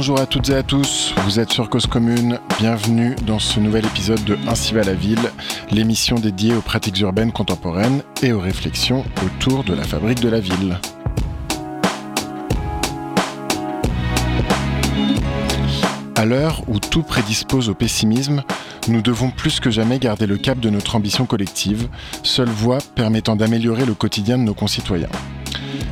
Bonjour à toutes et à tous, vous êtes sur Cause Commune, bienvenue dans ce nouvel épisode de Ainsi va la ville, l'émission dédiée aux pratiques urbaines contemporaines et aux réflexions autour de la fabrique de la ville. À l'heure où tout prédispose au pessimisme, nous devons plus que jamais garder le cap de notre ambition collective, seule voie permettant d'améliorer le quotidien de nos concitoyens.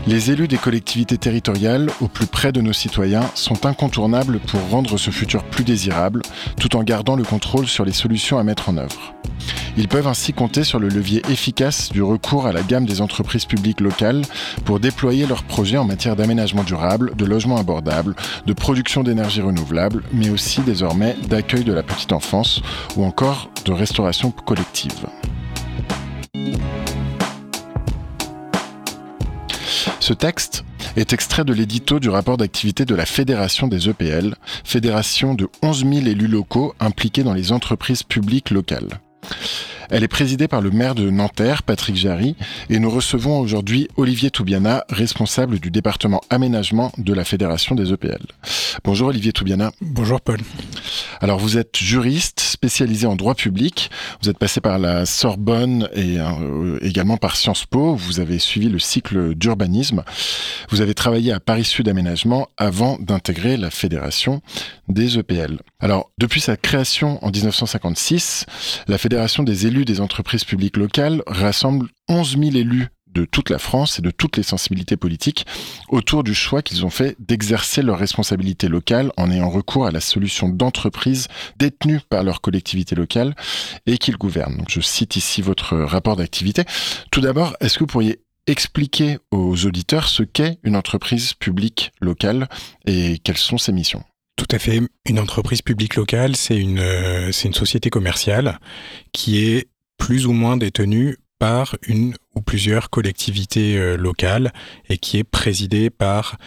Les élus des collectivités territoriales, au plus près de nos citoyens, sont incontournables pour rendre ce futur plus désirable, tout en gardant le contrôle sur les solutions à mettre en œuvre. Ils peuvent ainsi compter sur le levier efficace du recours à la gamme des entreprises publiques locales pour déployer leurs projets en matière d'aménagement durable, de logement abordable, de production d'énergie renouvelable, mais aussi désormais d'accueil de la petite enfance ou encore de restauration collective. Ce texte est extrait de l'édito du rapport d'activité de la Fédération des EPL, fédération de 11 000 élus locaux impliqués dans les entreprises publiques locales. Elle est présidée par le maire de Nanterre, Patrick Jarry, et nous recevons aujourd'hui Olivier Toubiana, responsable du département aménagement de la Fédération des EPL. Bonjour Olivier Toubiana. Bonjour Paul. Alors vous êtes juriste spécialisé en droit public, vous êtes passé par la Sorbonne et euh, également par Sciences Po, vous avez suivi le cycle d'urbanisme, vous avez travaillé à Paris Sud Aménagement avant d'intégrer la Fédération des EPL. Alors depuis sa création en 1956, la Fédération des élus des entreprises publiques locales rassemble 11 000 élus de toute la France et de toutes les sensibilités politiques autour du choix qu'ils ont fait d'exercer leurs responsabilités locales en ayant recours à la solution d'entreprises détenues par leur collectivité locale et qu'ils gouvernent. je cite ici votre rapport d'activité. Tout d'abord, est-ce que vous pourriez expliquer aux auditeurs ce qu'est une entreprise publique locale et quelles sont ses missions? Tout à fait. Une entreprise publique locale, c'est une, euh, c'est une société commerciale qui est plus ou moins détenue par une ou plusieurs collectivités euh, locales et qui est présidée par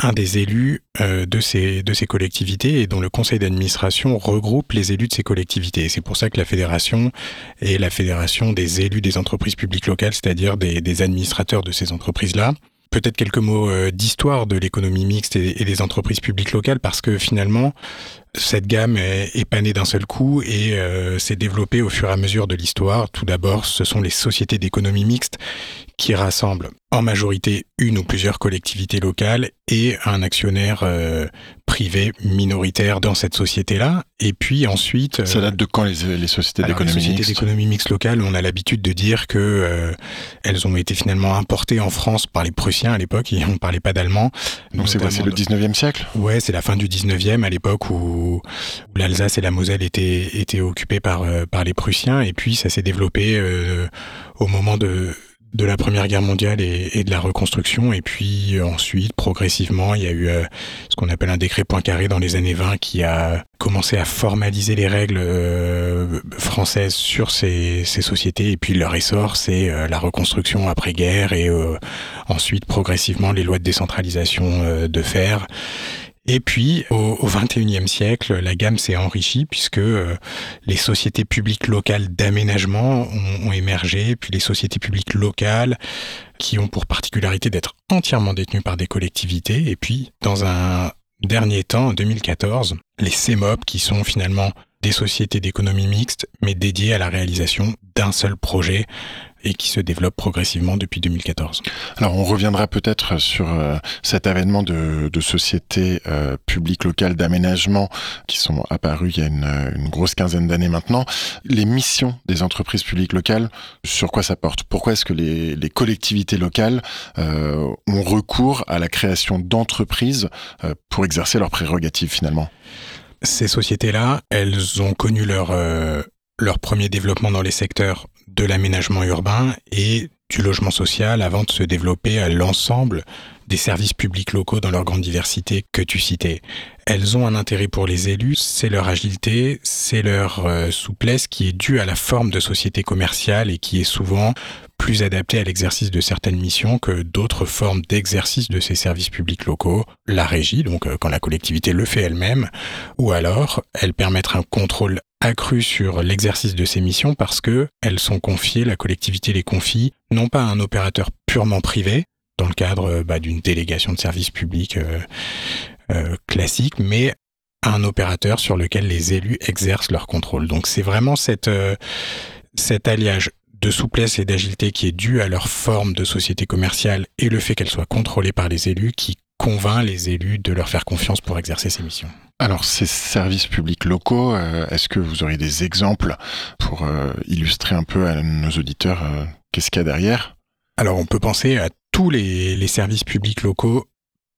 un des élus euh, de, ces, collectivités et dont le conseil d'administration regroupe les élus de ces collectivités. C'est pour ça que la fédération est la fédération des élus des entreprises publiques locales, c'est-à-dire des, des administrateurs de ces entreprises-là. Peut-être quelques mots euh, d'histoire de l'économie mixte et, des entreprises publiques locales, parce que finalement, cette gamme est, pas née d'un seul coup et euh, s'est développée au fur et à mesure de l'histoire. Tout d'abord, ce sont les sociétés d'économie mixte qui rassemblent en majorité une ou plusieurs collectivités locales et un actionnaire euh, privé minoritaire dans cette société-là. Et puis ensuite... Euh, Ça date de quand les, sociétés d'économie mixte Les sociétés d'économie mixte locales, on a l'habitude de dire que euh, elles ont été finalement importées en France par les Prussiens à l'époque, et on ne parlait pas d'allemand. Donc c'est le 19e siècle? Ouais, c'est la fin du 19e, à l'époque où, où l'Alsace et la Moselle étaient, étaient occupées par, par les Prussiens, et puis ça s'est développé au moment de de la Première Guerre mondiale et, de la reconstruction. Et puis euh, ensuite, progressivement, il y a eu euh, ce qu'on appelle un décret Poincaré dans les années 20 qui a commencé à formaliser les règles euh, françaises sur ces, ces, sociétés. Et puis leur essor, c'est la reconstruction après-guerre et ensuite progressivement les lois de décentralisation de fer. Et puis, au, 21e siècle, la gamme s'est enrichie puisque euh, les sociétés publiques locales d'aménagement ont, ont, émergé, puis les sociétés publiques locales qui ont pour particularité d'être entièrement détenues par des collectivités. Et puis, dans un dernier temps, en 2014, les CEMOP qui sont finalement des sociétés d'économie mixte, mais dédiées à la réalisation d'un seul projet et qui se développe progressivement depuis 2014. Alors on reviendra peut-être sur euh, cet avènement de, de sociétés euh, publiques locales d'aménagement qui sont apparues il y a une, une grosse quinzaine d'années maintenant. Les missions des entreprises publiques locales, sur quoi ça porte? Pourquoi est-ce que les, les, collectivités locales euh, ont recours à la création d'entreprises euh, pour exercer leurs prérogatives finalement? Ces sociétés-là, elles ont connu leur, euh, leur premier développement dans les secteurs de l'aménagement urbain et du logement social avant de se développer à l'ensemble des services publics locaux dans leur grande diversité que tu citais. Elles ont un intérêt pour les élus, c'est leur agilité, c'est leur euh, souplesse qui est due à la forme de société commerciale et qui est souvent plus adaptée à l'exercice de certaines missions que d'autres formes d'exercice de ces services publics locaux, la régie, donc euh, quand la collectivité le fait elle-même, ou alors elle permettre un contrôle accru sur l'exercice de ces missions parce que elles sont confiées, la collectivité les confie, non pas à un opérateur purement privé, dans le cadre bah, d'une délégation de services publics euh, classique, mais un opérateur sur lequel les élus exercent leur contrôle. Donc c'est vraiment cet alliage de souplesse et d'agilité qui est dû à leur forme de société commerciale et le fait qu'elle soit contrôlée par les élus qui convainc les élus de leur faire confiance pour exercer ces missions. Alors, ces services publics locaux, euh, est-ce que vous auriez des exemples pour euh, illustrer un peu à nos auditeurs euh, qu'est-ce qu'il y a derrière? Alors, on peut penser à tous les, les services publics locaux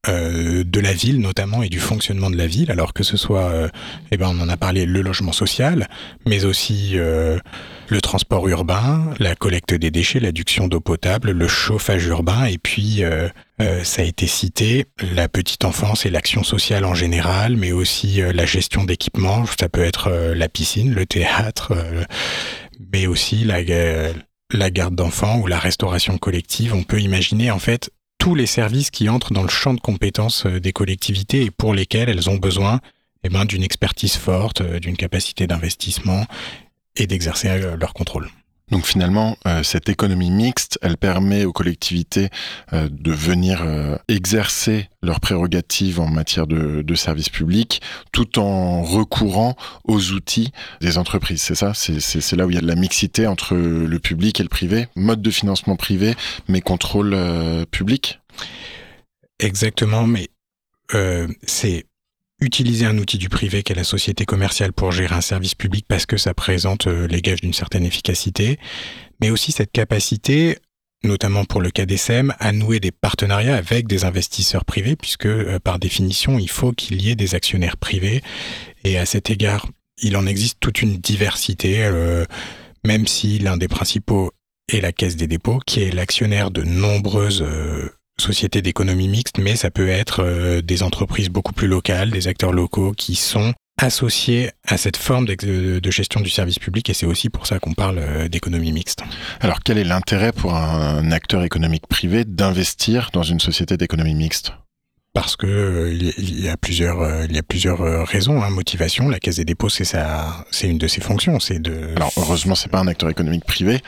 euh, de la ville notamment et du fonctionnement de la ville, alors que ce soit, euh, eh ben on en a parlé, le logement social, mais aussi euh, le transport urbain, la collecte des déchets, l'adduction d'eau potable, le chauffage urbain, et puis ça a été cité, la petite enfance et l'action sociale en général, mais aussi la gestion d'équipements, ça peut être la piscine, le théâtre, mais aussi la garde d'enfants ou la restauration collective, on peut imaginer en fait tous les services qui entrent dans le champ de compétences euh, des collectivités et pour lesquels elles ont besoin eh ben, d'une expertise forte, euh, d'une capacité d'investissement et d'exercer euh, leur contrôle. Donc finalement, cette économie mixte, elle permet aux collectivités de venir exercer leurs prérogatives en matière de, de services publics, tout en recourant aux outils des entreprises. C'est ça? C'est là où il y a de la mixité entre le public et le privé, mode de financement privé, mais contrôle public? Exactement, mais euh, c'est utiliser un outil du privé qu'est la société commerciale pour gérer un service public parce que ça présente euh, les gages d'une certaine efficacité, mais aussi cette capacité, notamment pour le cas des SEM, à nouer des partenariats avec des investisseurs privés, puisque euh, par définition, il faut qu'il y ait des actionnaires privés. Et à cet égard, il en existe toute une diversité, même si l'un des principaux est la Caisse des dépôts, qui est l'actionnaire de nombreuses société d'économie mixte, mais ça peut être euh, des entreprises beaucoup plus locales, des acteurs locaux qui sont associés à cette forme de gestion du service public et c'est aussi pour ça qu'on parle euh, d'économie mixte. Alors quel est l'intérêt pour un acteur économique privé d'investir dans une société d'économie mixte? Parce que euh, il y a plusieurs euh, il y a plusieurs euh, raisons hein. motivation la caisse des dépôts c'est ça c'est une de ses fonctions c'est de alors heureusement c'est pas un acteur économique privé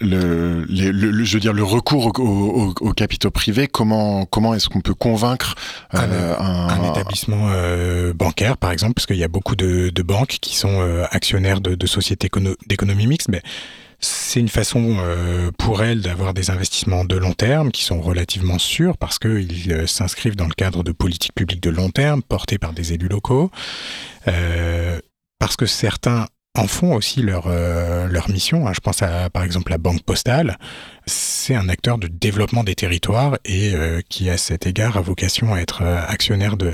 le, le, je veux dire le recours aux au, capitaux privés comment comment est-ce qu'on peut convaincre un, un, établissement bancaire par exemple parce qu'il y a beaucoup de, de banques qui sont actionnaires de, de sociétés d'économie mixte mais c'est une façon euh, pour elle d'avoir des investissements de long terme qui sont relativement sûrs parce qu'ils euh, s'inscrivent dans le cadre de politiques publiques de long terme portées par des élus locaux. Euh, parce que certains en font aussi leur, leur mission. Hein. Je pense à par exemple la Banque Postale. C'est un acteur de développement des territoires et qui à cet égard a vocation à être actionnaire de,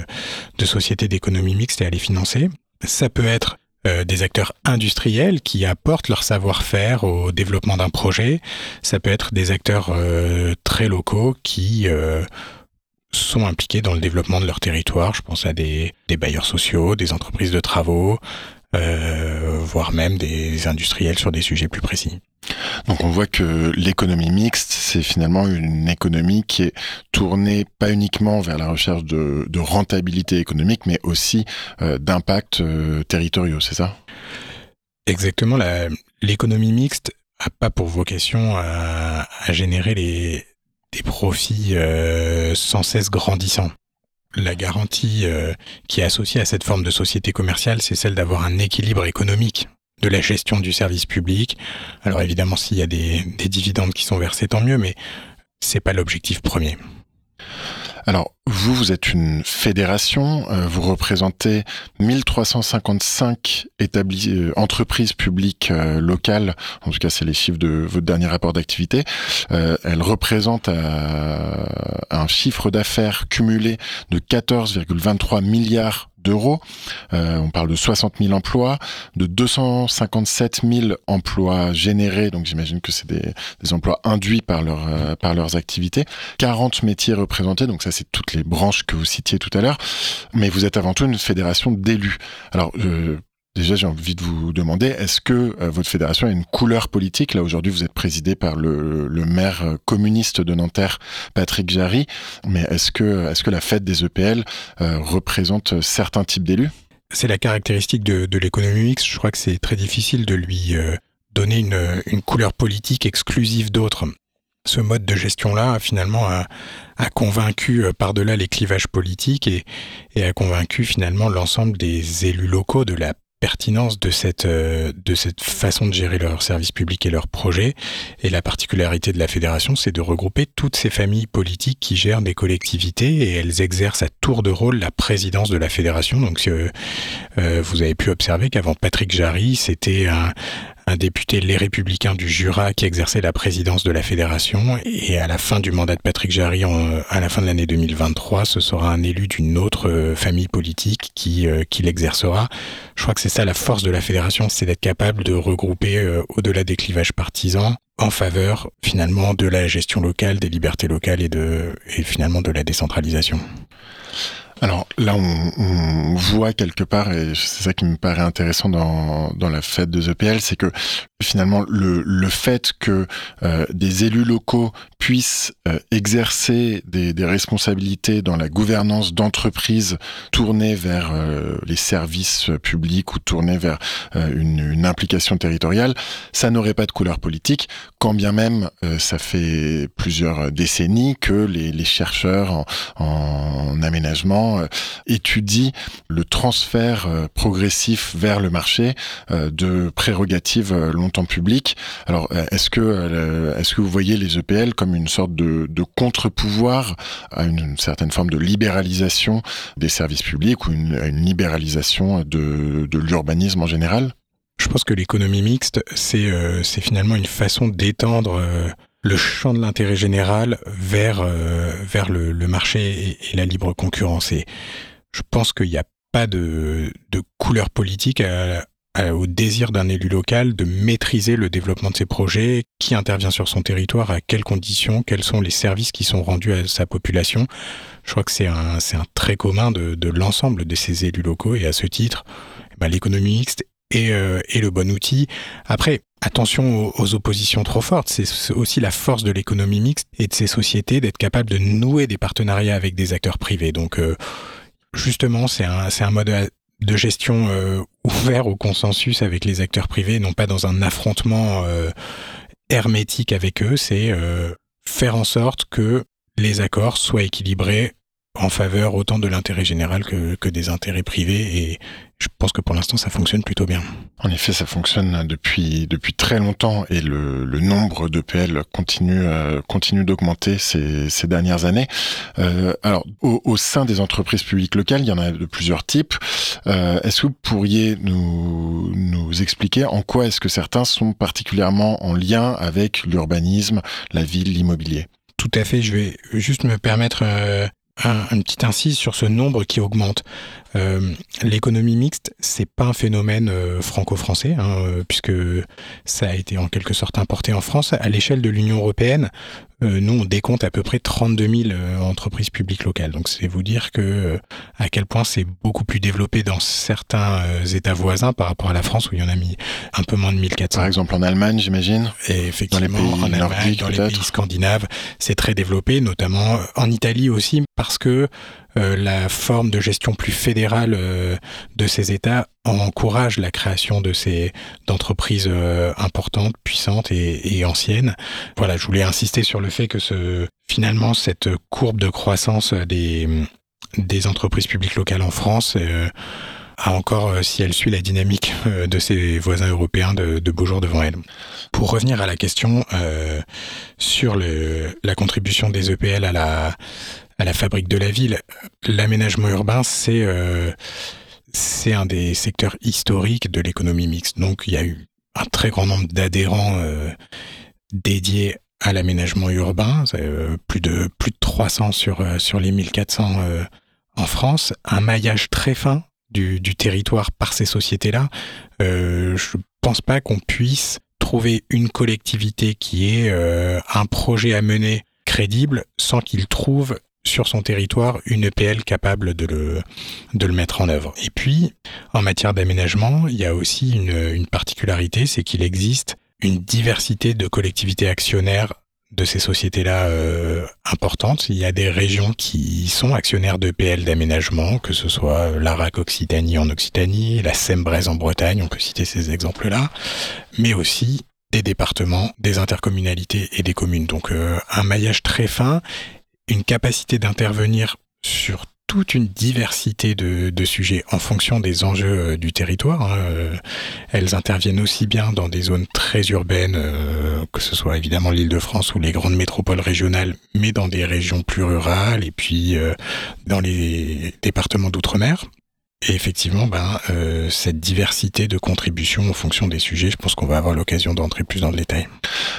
de sociétés d'économie mixte et à les financer. Ça peut être euh, des acteurs industriels qui apportent leur savoir-faire au développement d'un projet. Ça peut être des acteurs euh, très locaux qui euh, sont impliqués dans le développement de leur territoire. Je pense à des, des bailleurs sociaux, des entreprises de travaux, voire même des industriels sur des sujets plus précis. Donc on voit que l'économie mixte, c'est finalement une économie qui est tournée pas uniquement vers la recherche de, rentabilité économique, mais aussi euh, d'impact euh, territoriaux, c'est ça? Exactement. L'économie mixte a pas pour vocation à, générer des profits euh, sans cesse grandissants. La garantie qui est associée à cette forme de société commerciale, c'est celle d'avoir un équilibre économique de la gestion du service public. Alors évidemment, s'il y a des, dividendes qui sont versés, tant mieux, mais c'est pas l'objectif premier. Alors, vous, vous êtes une fédération, euh, vous représentez 1355 établis, euh, entreprises publiques euh, locales, en tout cas c'est les chiffres de votre dernier rapport d'activité. elles représentent un chiffre d'affaires cumulé de 14,23 milliards d'euros. Euh, on parle de 60 000 emplois, de 257 000 emplois générés, donc j'imagine que c'est des, emplois induits par, leur, euh, par leurs activités. 40 métiers représentés, donc ça c'est toutes les branches que vous citiez tout à l'heure. Mais vous êtes avant tout une fédération d'élus. Alors, euh, Déjà, j'ai envie de vous demander, est-ce que euh, votre fédération a une couleur politique? Là, aujourd'hui, vous êtes présidé par le, maire euh, communiste de Nanterre, Patrick Jarry. Mais est-ce que, est-ce que la fête des EPL euh, représente certains types d'élus? C'est la caractéristique de, l'économie mixte. Je crois que c'est très difficile de lui donner une, couleur politique exclusive d'autres. ce mode de gestion-là, finalement, a, convaincu par-delà les clivages politiques et a convaincu finalement l'ensemble des élus locaux de la pertinence de cette, euh, de cette façon de gérer leurs services publics et leurs projets. Et la particularité de la fédération, c'est de regrouper toutes ces familles politiques qui gèrent des collectivités et elles exercent à tour de rôle la présidence de la fédération. Donc, euh, euh vous avez pu observer qu'avant Patrick Jarry, c'était un, un député Les Républicains du Jura qui exerçait la présidence de la fédération. Et à la fin du mandat de Patrick Jarry, à la fin de l'année 2023, ce sera un élu d'une autre euh, famille politique qui, euh, qui l'exercera. Je crois que c'est ça la force de la fédération, c'est d'être capable de regrouper euh, au-delà des clivages partisans en faveur finalement de la gestion locale, des libertés locales et, de, et finalement de la décentralisation. Alors là, on, voit quelque part, et c'est ça qui me paraît intéressant dans, dans la fête de The c'est que finalement le, le fait que euh, des élus locaux puissent euh, exercer des, des, responsabilités dans la gouvernance d'entreprises tournées vers euh, les services publics ou tournées vers une, une, implication territoriale, ça n'aurait pas de couleur politique, quand bien même ça fait plusieurs décennies que les, les chercheurs en, en aménagement étudient le transfert progressif vers le marché de prérogatives longtemps public. Alors, euh, est-ce que, euh, est-ce que vous voyez les EPL comme une sorte de, contre-pouvoir à une, certaine forme de libéralisation des services publics ou une, à une libéralisation de, l'urbanisme en général? Je pense que l'économie mixte, c'est euh, finalement une façon d'étendre le champ de l'intérêt général vers, vers le, marché et, la libre concurrence. Et je pense qu'il n'y a pas de, de couleur politique au désir d'un élu local de maîtriser le développement de ses projets, qui intervient sur son territoire, à quelles conditions, quels sont les services qui sont rendus à sa population. Je crois que c'est un, un trait commun de, de l'ensemble de ces élus locaux et à ce titre, eh ben, l'économie mixte est, euh, est, le bon outil. Après, attention aux, oppositions trop fortes. C'est aussi la force de l'économie mixte et de ces sociétés d'être capable de nouer des partenariats avec des acteurs privés. Donc, euh, justement, c'est un, un mode de gestion euh, ouvert au consensus avec les acteurs privés, non pas dans un affrontement euh, hermétique avec eux, c'est euh, faire en sorte que les accords soient équilibrés en faveur autant de l'intérêt général que, que, des intérêts privés et je pense que pour l'instant ça fonctionne plutôt bien. En effet, ça fonctionne depuis depuis très longtemps et le, le nombre d'EPL continue euh, continue d'augmenter ces, ces dernières années. Euh, alors au, au, sein des entreprises publiques locales, il y en a de plusieurs types. Euh, est-ce que vous pourriez nous nous expliquer en quoi est-ce que certains sont particulièrement en lien avec l'urbanisme, la ville, l'immobilier? Tout à fait. Je vais juste me permettre un, une petite incise sur ce nombre qui augmente. Euh, l'économie mixte, c'est pas un phénomène euh, franco-français, hein, euh, puisque ça a été en quelque sorte importé en France. À l'échelle de l'Union européenne, nous, on décompte à peu près 32 000 entreprises publiques locales. Donc, c'est vous dire que à quel point c'est beaucoup plus développé dans certains États voisins par rapport à la France, où il y en a mis un peu moins de 1400. Par exemple, en Allemagne, j'imagine. Et effectivement, dans les pays en Allemagne, dans les pays scandinaves, c'est très développé, notamment en Italie aussi, parce que la forme de gestion plus fédérale euh, de ces États encourage la création de ces d'entreprises euh, importantes, puissantes et, anciennes. Voilà, je voulais insister sur le fait que finalement cette courbe de croissance des des entreprises publiques locales en France a encore, si elle suit la dynamique de ses voisins européens, de, beaux jours devant elle. Pour revenir à la question euh, sur la contribution des EPL à la, la fabrique de la ville. L'aménagement urbain, c'est euh, c'est un des secteurs historiques de l'économie mixte. Donc il y a eu un très grand nombre d'adhérents euh, dédiés à l'aménagement urbain, euh, plus de plus de 300 sur les 1400 en France, un maillage très fin du, du territoire par ces sociétés-là. je pense pas qu'on puisse trouver une collectivité qui ait un projet à mener crédible sans qu'il trouve sur son territoire une EPL capable de le, de le mettre en œuvre. Et puis, en matière d'aménagement, il y a aussi une, une particularité, c'est qu'il existe une diversité de collectivités actionnaires de ces sociétés-là euh, importantes. Il y a des régions qui sont actionnaires d'EPL d'aménagement, que ce soit l'ARAC Occitanie en Occitanie, la SEMBRES en Bretagne, on peut citer ces exemples-là, mais aussi des départements, des intercommunalités et des communes. Donc un maillage très fin, une capacité d'intervenir sur toute une diversité de, sujets en fonction des enjeux euh, du territoire. Hein. Euh, elles interviennent aussi bien dans des zones très urbaines, euh, que ce soit évidemment l'Île-de-France ou les grandes métropoles régionales, mais dans des régions plus rurales et puis dans les départements d'outre-mer. Et effectivement, ben, cette diversité de contributions en fonction des sujets, je pense qu'on va avoir l'occasion d'entrer plus dans le détail.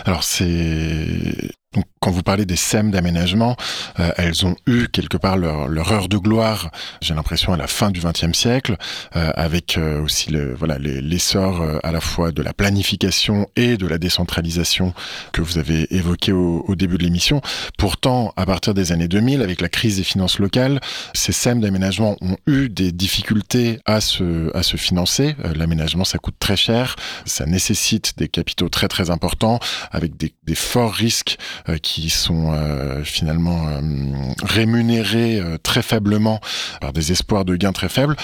Alors c'est donc, quand vous parlez des SEM d'aménagement, euh, elles ont eu quelque part leur, heure de gloire, j'ai l'impression, à la fin du XXe siècle, euh, avec euh, aussi le, voilà, l'essor à la fois de la planification et de la décentralisation que vous avez évoqué au, au début de l'émission. Pourtant, à partir des années 2000, avec la crise des finances locales, ces SEM d'aménagement ont eu des difficultés à se, à se financer. L'aménagement, ça coûte très cher, ça nécessite des capitaux très très importants, avec des, des forts risques qui sont euh, finalement euh, rémunérés très faiblement par des espoirs de gains très faibles.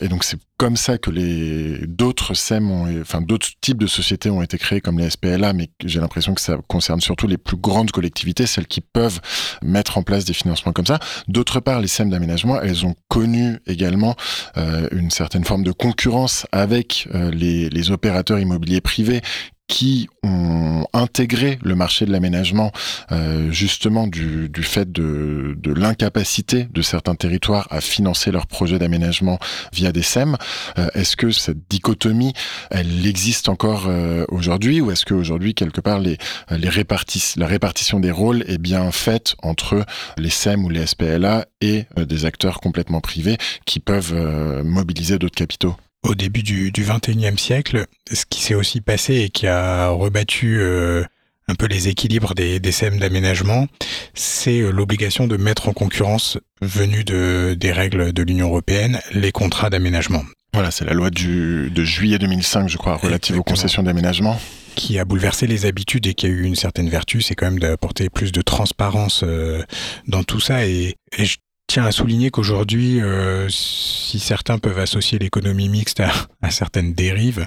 Et donc c'est comme ça que les d'autres SEM, ont, enfin d'autres types de sociétés ont été créées comme les SPLA, mais j'ai l'impression que ça concerne surtout les plus grandes collectivités, celles qui peuvent mettre en place des financements comme ça. D'autre part, les SEM d'aménagement, elles ont connu également une certaine forme de concurrence avec les, les opérateurs immobiliers privés qui ont intégré le marché de l'aménagement euh, justement du, du, fait de, de l'incapacité de certains territoires à financer leurs projets d'aménagement via des SEM. Euh, est-ce que cette dichotomie, elle existe encore euh, aujourd'hui ou est-ce qu'aujourd'hui, quelque part, les, les répartis, la répartition des rôles est bien faite entre les SEM ou les SPLA et des acteurs complètement privés qui peuvent mobiliser d'autres capitaux? Au début du, du 21e siècle, ce qui s'est aussi passé et qui a rebattu euh, un peu les équilibres des, des SEM d'aménagement, c'est euh, l'obligation de mettre en concurrence, venue de, des règles de l'Union européenne, les contrats d'aménagement. Voilà, c'est la loi du, de juillet 2005, je crois, relative aux concessions d'aménagement qui a bouleversé les habitudes et qui a eu une certaine vertu, c'est quand même d'apporter plus de transparence euh, dans tout ça. Et, et je tiens à souligner qu'aujourd'hui, euh, si certains peuvent associer l'économie mixte à, certaines dérives,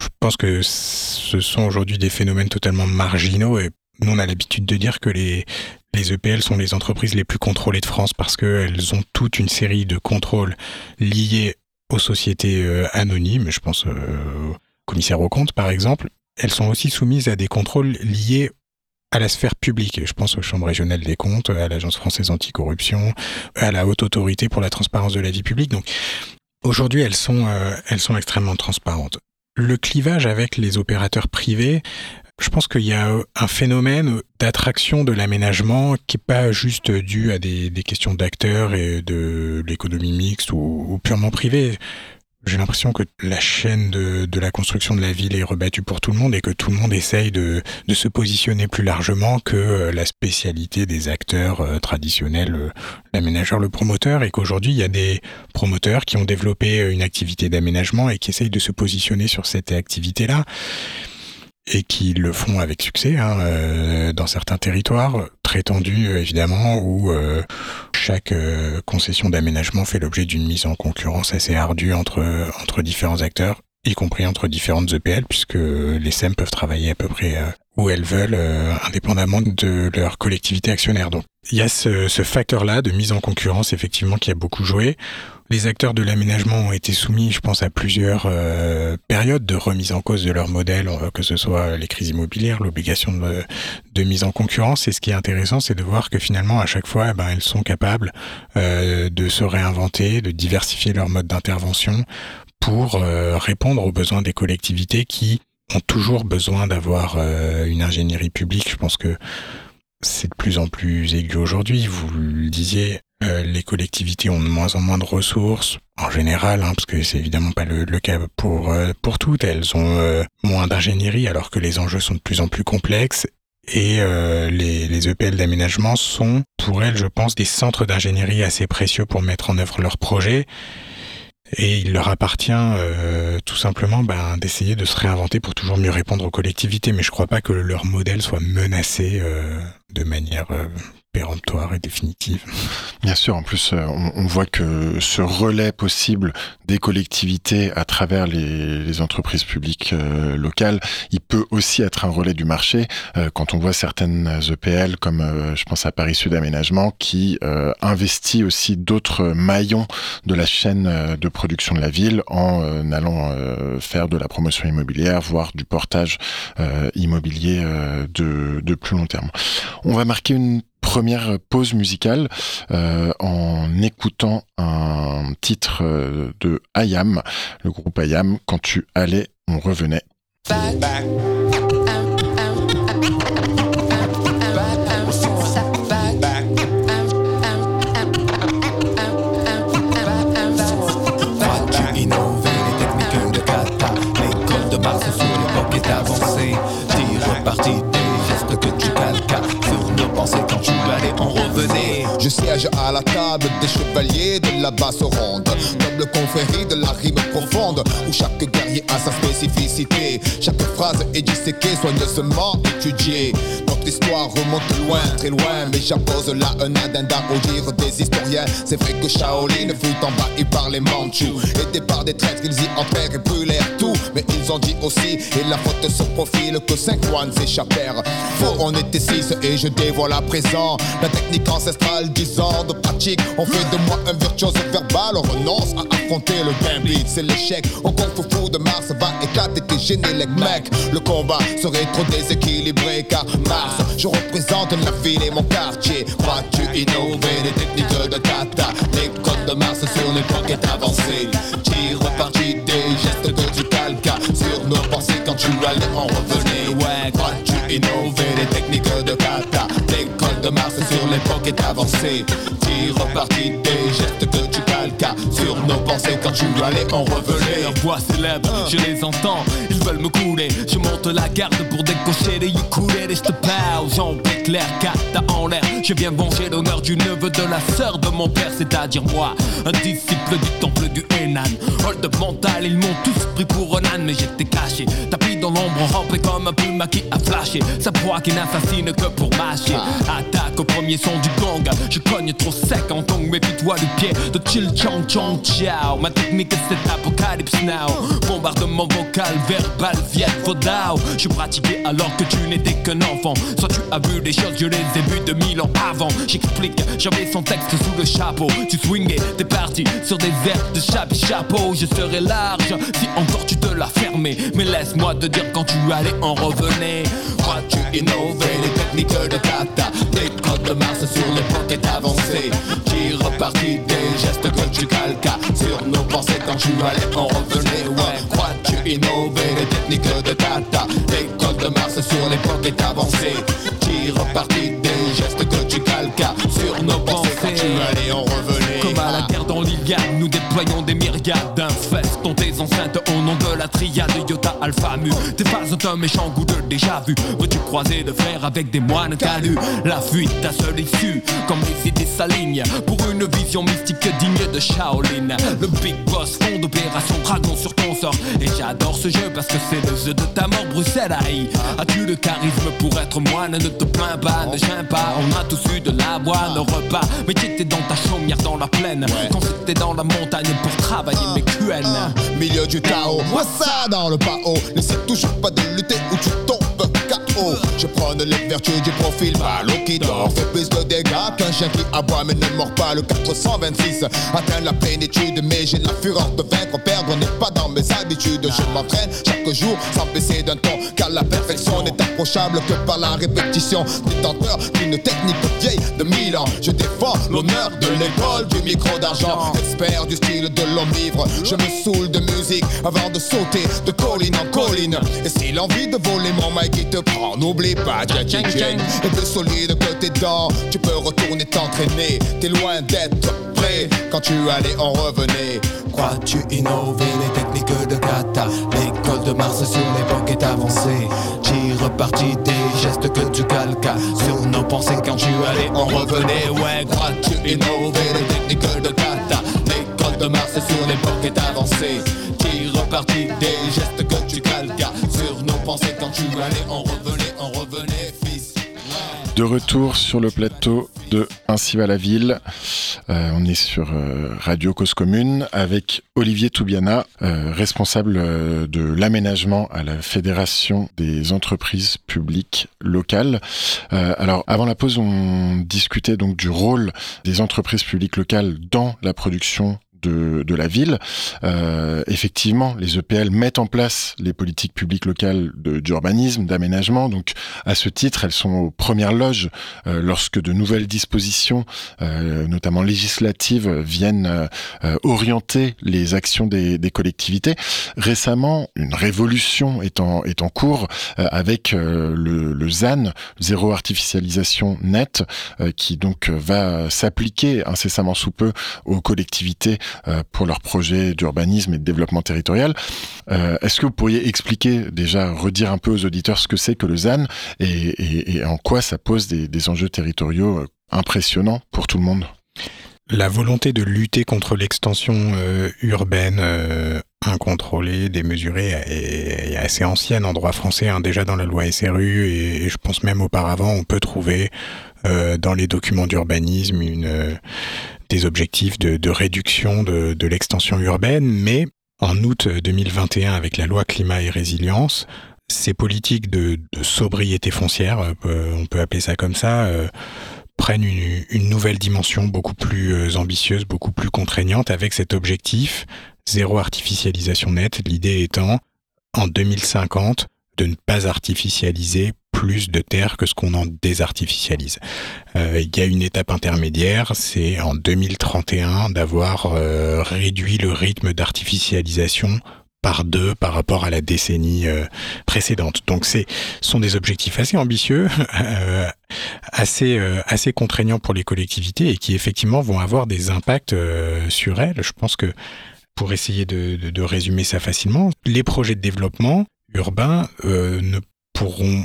je pense que ce sont aujourd'hui des phénomènes totalement marginaux et nous, on a l'habitude de dire que les, EPL sont les entreprises les plus contrôlées de France parce qu'elles ont toute une série de contrôles liés aux sociétés euh, anonymes. Je pense euh, au commissaire aux comptes, par exemple. Elles sont aussi soumises à des contrôles liés à la sphère publique. Je pense aux chambres régionales des comptes, à l'Agence française anticorruption, à la haute autorité pour la transparence de la vie publique. Donc aujourd'hui, elles sont, euh, elles sont extrêmement transparentes. Le clivage avec les opérateurs privés, je pense qu'il y a un phénomène d'attraction de l'aménagement qui n'est pas juste dû à des, questions d'acteurs et de l'économie mixte ou purement privée. J'ai l'impression que la chaîne de, la construction de la ville est rebattue pour tout le monde et que tout le monde essaye de, de se positionner plus largement que euh, la spécialité des acteurs euh, traditionnels, euh, l'aménageur, le promoteur, et qu'aujourd'hui il y a des promoteurs qui ont développé une activité d'aménagement et qui essayent de se positionner sur cette activité-là et qui le font avec succès hein, euh, dans certains territoires très tendus euh, évidemment où euh, chaque concession d'aménagement fait l'objet d'une mise en concurrence assez ardue entre entre différents acteurs y compris entre différentes EPL puisque les SEM peuvent travailler à peu près où elles veulent indépendamment de leur collectivité actionnaire donc il y a ce, ce facteur-là de mise en concurrence effectivement qui a beaucoup joué les acteurs de l'aménagement ont été soumis, je pense, à plusieurs euh, périodes de remise en cause de leur modèle, euh, que ce soit les crises immobilières, l'obligation de, mise en concurrence. Et ce qui est intéressant, c'est de voir que finalement, à chaque fois, eh ben, elles sont capables euh, de se réinventer, de diversifier leur mode d'intervention pour répondre aux besoins des collectivités qui ont toujours besoin d'avoir une ingénierie publique. Je pense que c'est de plus en plus aigu aujourd'hui. Vous le disiez, euh, les collectivités ont de moins en moins de ressources, en général, hein, parce que c'est évidemment pas le, cas pour, euh, pour toutes. Elles ont euh, moins d'ingénierie alors que les enjeux sont de plus en plus complexes. Et les, les EPL d'aménagement sont, pour elles, je pense, des centres d'ingénierie assez précieux pour mettre en œuvre leurs projets. Et il leur appartient tout simplement ben, d'essayer de se réinventer pour toujours mieux répondre aux collectivités. Mais je crois pas que leur modèle soit menacé de manière péremptoire et définitive. Bien sûr, en plus, euh, on, voit que ce relais possible des collectivités à travers les, entreprises publiques euh, locales, il peut aussi être un relais du marché. Euh, quand on voit certaines EPL, comme je pense à Paris Sud Aménagement, qui investit aussi d'autres maillons de la chaîne de production de la ville en allant faire de la promotion immobilière, voire du portage immobilier de, de plus long terme. On va marquer une première pause musicale euh, en écoutant un titre euh, de Ayam, le groupe Ayam. Quand tu allais, on revenait. Siège à la table des chevaliers de la basse ronde Noble confrérie de la rime profonde Où chaque guerrier a sa spécificité. Chaque phrase est disséquée, soigneusement étudiée Notre histoire remonte loin, très loin Mais j'appose là un addenda au dire des historiens. C'est vrai que Shaolin fut envahi par les Mandchous Aidés par des traîtres, ils y entrèrent et brûlèrent tout. Mais ils ont dit aussi, et la faute se profile Que cinq moines s'échappèrent Faux, on était six et je dévoile à présent La technique ancestrale 10 ans de pratique. On fait de moi un virtuose verbal On renonce à affronter le gambit C'est l'échec Au fou de Mars va éclater tes génériques mec Le combat serait trop déséquilibré Car Mars je représente la ville et mon quartier. Crois-tu innover les techniques de kata Les codes de Mars sur l'époque est avancée. Tire reparti des gestes que tu calques Sur nos pensées quand tu allais en revenir. Ouais crois-tu innover les techniques de kata de Mars sur l'époque est avancée. Tire reparti des gestes que tu sur nos pensées quand tu allais en revenait. Leur voix célèbre, je les entends, ils veulent me couler. Je monte la garde pour décocher les ukulélés. Je te parle, j'en clair, cata en l'air. Je viens venger l'honneur du neveu de la sœur de mon père, c'est-à-dire moi, un disciple du temple du Henan. Hold up mental, ils m'ont tous pris pour un âne, mais j'étais caché. Tapis dans l'ombre, rampé comme un puma qui a flashé. Sa proie qui n'assassine que pour mâcher. Attaque au premier son du gong. Je cogne trop sec en tongue, méfie-toi du pied de chill chong chong ciao. Ma technique c'est apocalypse now. Bombardement vocal, verbal, viet vodao. Je pratiquais alors que tu n'étais qu'un enfant. Soit tu as vu des choses, je les ai vues de mille ans avant. J'explique, j'avais son texte sous le chapeau. Tu swingais, t'es parti sur des airs de chape chapeau. Je serais large si encore tu te l'as fermé. Mais laisse-moi te dire quand tu allais en revenir. Crois-tu innover les techniques de kata? Les codes de Mars sur l'époque est avancée. Qui repartit des gestes que tu calques sur nos pensées quand tu allais en revenir. Ouais, crois-tu innover les techniques de kata? Les codes de Mars sur l'époque est avancée. Qui repartit des gestes que tu calques sur nos pensées quand tu allais en revenir. Comme à la guerre dans l'Iliade, nous déployons des myriades d'infestons tes enceintes nom de la triade Yota Alpha Mu. T'es pas un méchant goût de déjà vu. Veux-tu croiser de frères avec des moines calus? La fuite, ta seule issue, comme les idées s'alignent pour une vision mystique digne de Shaolin. Le Big Boss fond d'opération Dragon sur ton sort. Et j'adore ce jeu parce que c'est le jeu de ta mort, Bruxelles. Aïe. As-tu le charisme pour être moine? Ne te plains pas, ne gêne pas. On a tous eu de la boîte, repas. Mais t'étais dans ta chaumière dans la plaine. Quand c'était dans la montagne pour travailler mes QN. Milieu du Tao, moi ça dans le pao. N'essaie toujours pas de lutter ou tu tombes je prends les vertus du profil Ballot qui dort Fait plus de dégâts qu'un chien qui aboie mais ne mord pas Le 426 atteint la plénitude Mais j'ai la fureur de vaincre Perdre n'est pas dans mes habitudes. Je m'entraîne chaque jour sans baisser d'un ton Car la perfection n'est approchable que par la répétition. Détenteur d'une technique vieille de mille ans Je défends l'honneur de l'école du micro d'argent. Expert du style de l'homme libre Je me saoule de musique avant de sauter de colline en colline. Et si l'envie de voler mon mic te prend n'oublie pas, tchang tchang Et plus solide que tes dents, tu peux retourner t'entraîner. T'es loin d'être prêt quand tu allais en revenir. Crois-tu innover les techniques de kata L'école de Mars sur l'époque est avancée. Tu repartis des gestes que tu calques sur nos pensées quand tu allais en revenir. Ouais, crois-tu innover les techniques de kata L'école de Mars sur l'époque est avancée. Tu repartis des gestes que tu De retour sur le plateau de Ainsi va la ville. Euh, on est sur euh, Radio Cause Commune avec Olivier Toubiana, euh, responsable de l'aménagement à la Fédération des entreprises publiques locales. alors avant la pause, on discutait donc du rôle des entreprises publiques locales dans la production de, la ville. Euh, effectivement, les EPL mettent en place les politiques publiques locales d'urbanisme, d'aménagement. Donc, à ce titre, elles sont aux premières loges euh, lorsque de nouvelles dispositions, euh, notamment législatives, viennent orienter les actions des, collectivités. Récemment, une révolution est en, est en cours avec le, le, ZAN, zéro artificialisation nette, qui donc va s'appliquer incessamment sous peu aux collectivités euh, pour leurs projets d'urbanisme et de développement territorial. Euh, est-ce que vous pourriez expliquer déjà, redire un peu aux auditeurs ce que c'est que le ZAN et, en quoi ça pose des, enjeux territoriaux euh, impressionnants pour tout le monde? La volonté de lutter contre l'extension urbaine incontrôlée, démesurée, est, assez ancienne en droit français, hein, déjà dans la loi SRU, et, je pense même auparavant, on peut trouver dans les documents d'urbanisme une, objectifs de, réduction de, l'extension urbaine, mais en août 2021, avec la loi climat et résilience, ces politiques de, sobriété foncière, euh, on peut appeler ça comme ça, euh, prennent une, nouvelle dimension beaucoup plus euh, ambitieuse, beaucoup plus contraignante, avec cet objectif zéro artificialisation nette, l'idée étant en 2050 de ne pas artificialiser plus de terre que ce qu'on en désartificialise. Euh, il y a une étape intermédiaire, c'est en 2031 d'avoir euh, réduit le rythme d'artificialisation par deux par rapport à la décennie euh, précédente. Donc c'est sont des objectifs assez ambitieux, assez assez contraignants pour les collectivités et qui effectivement vont avoir des impacts sur elles. Je pense que pour essayer de, résumer ça facilement, les projets de développement urbain ne pourront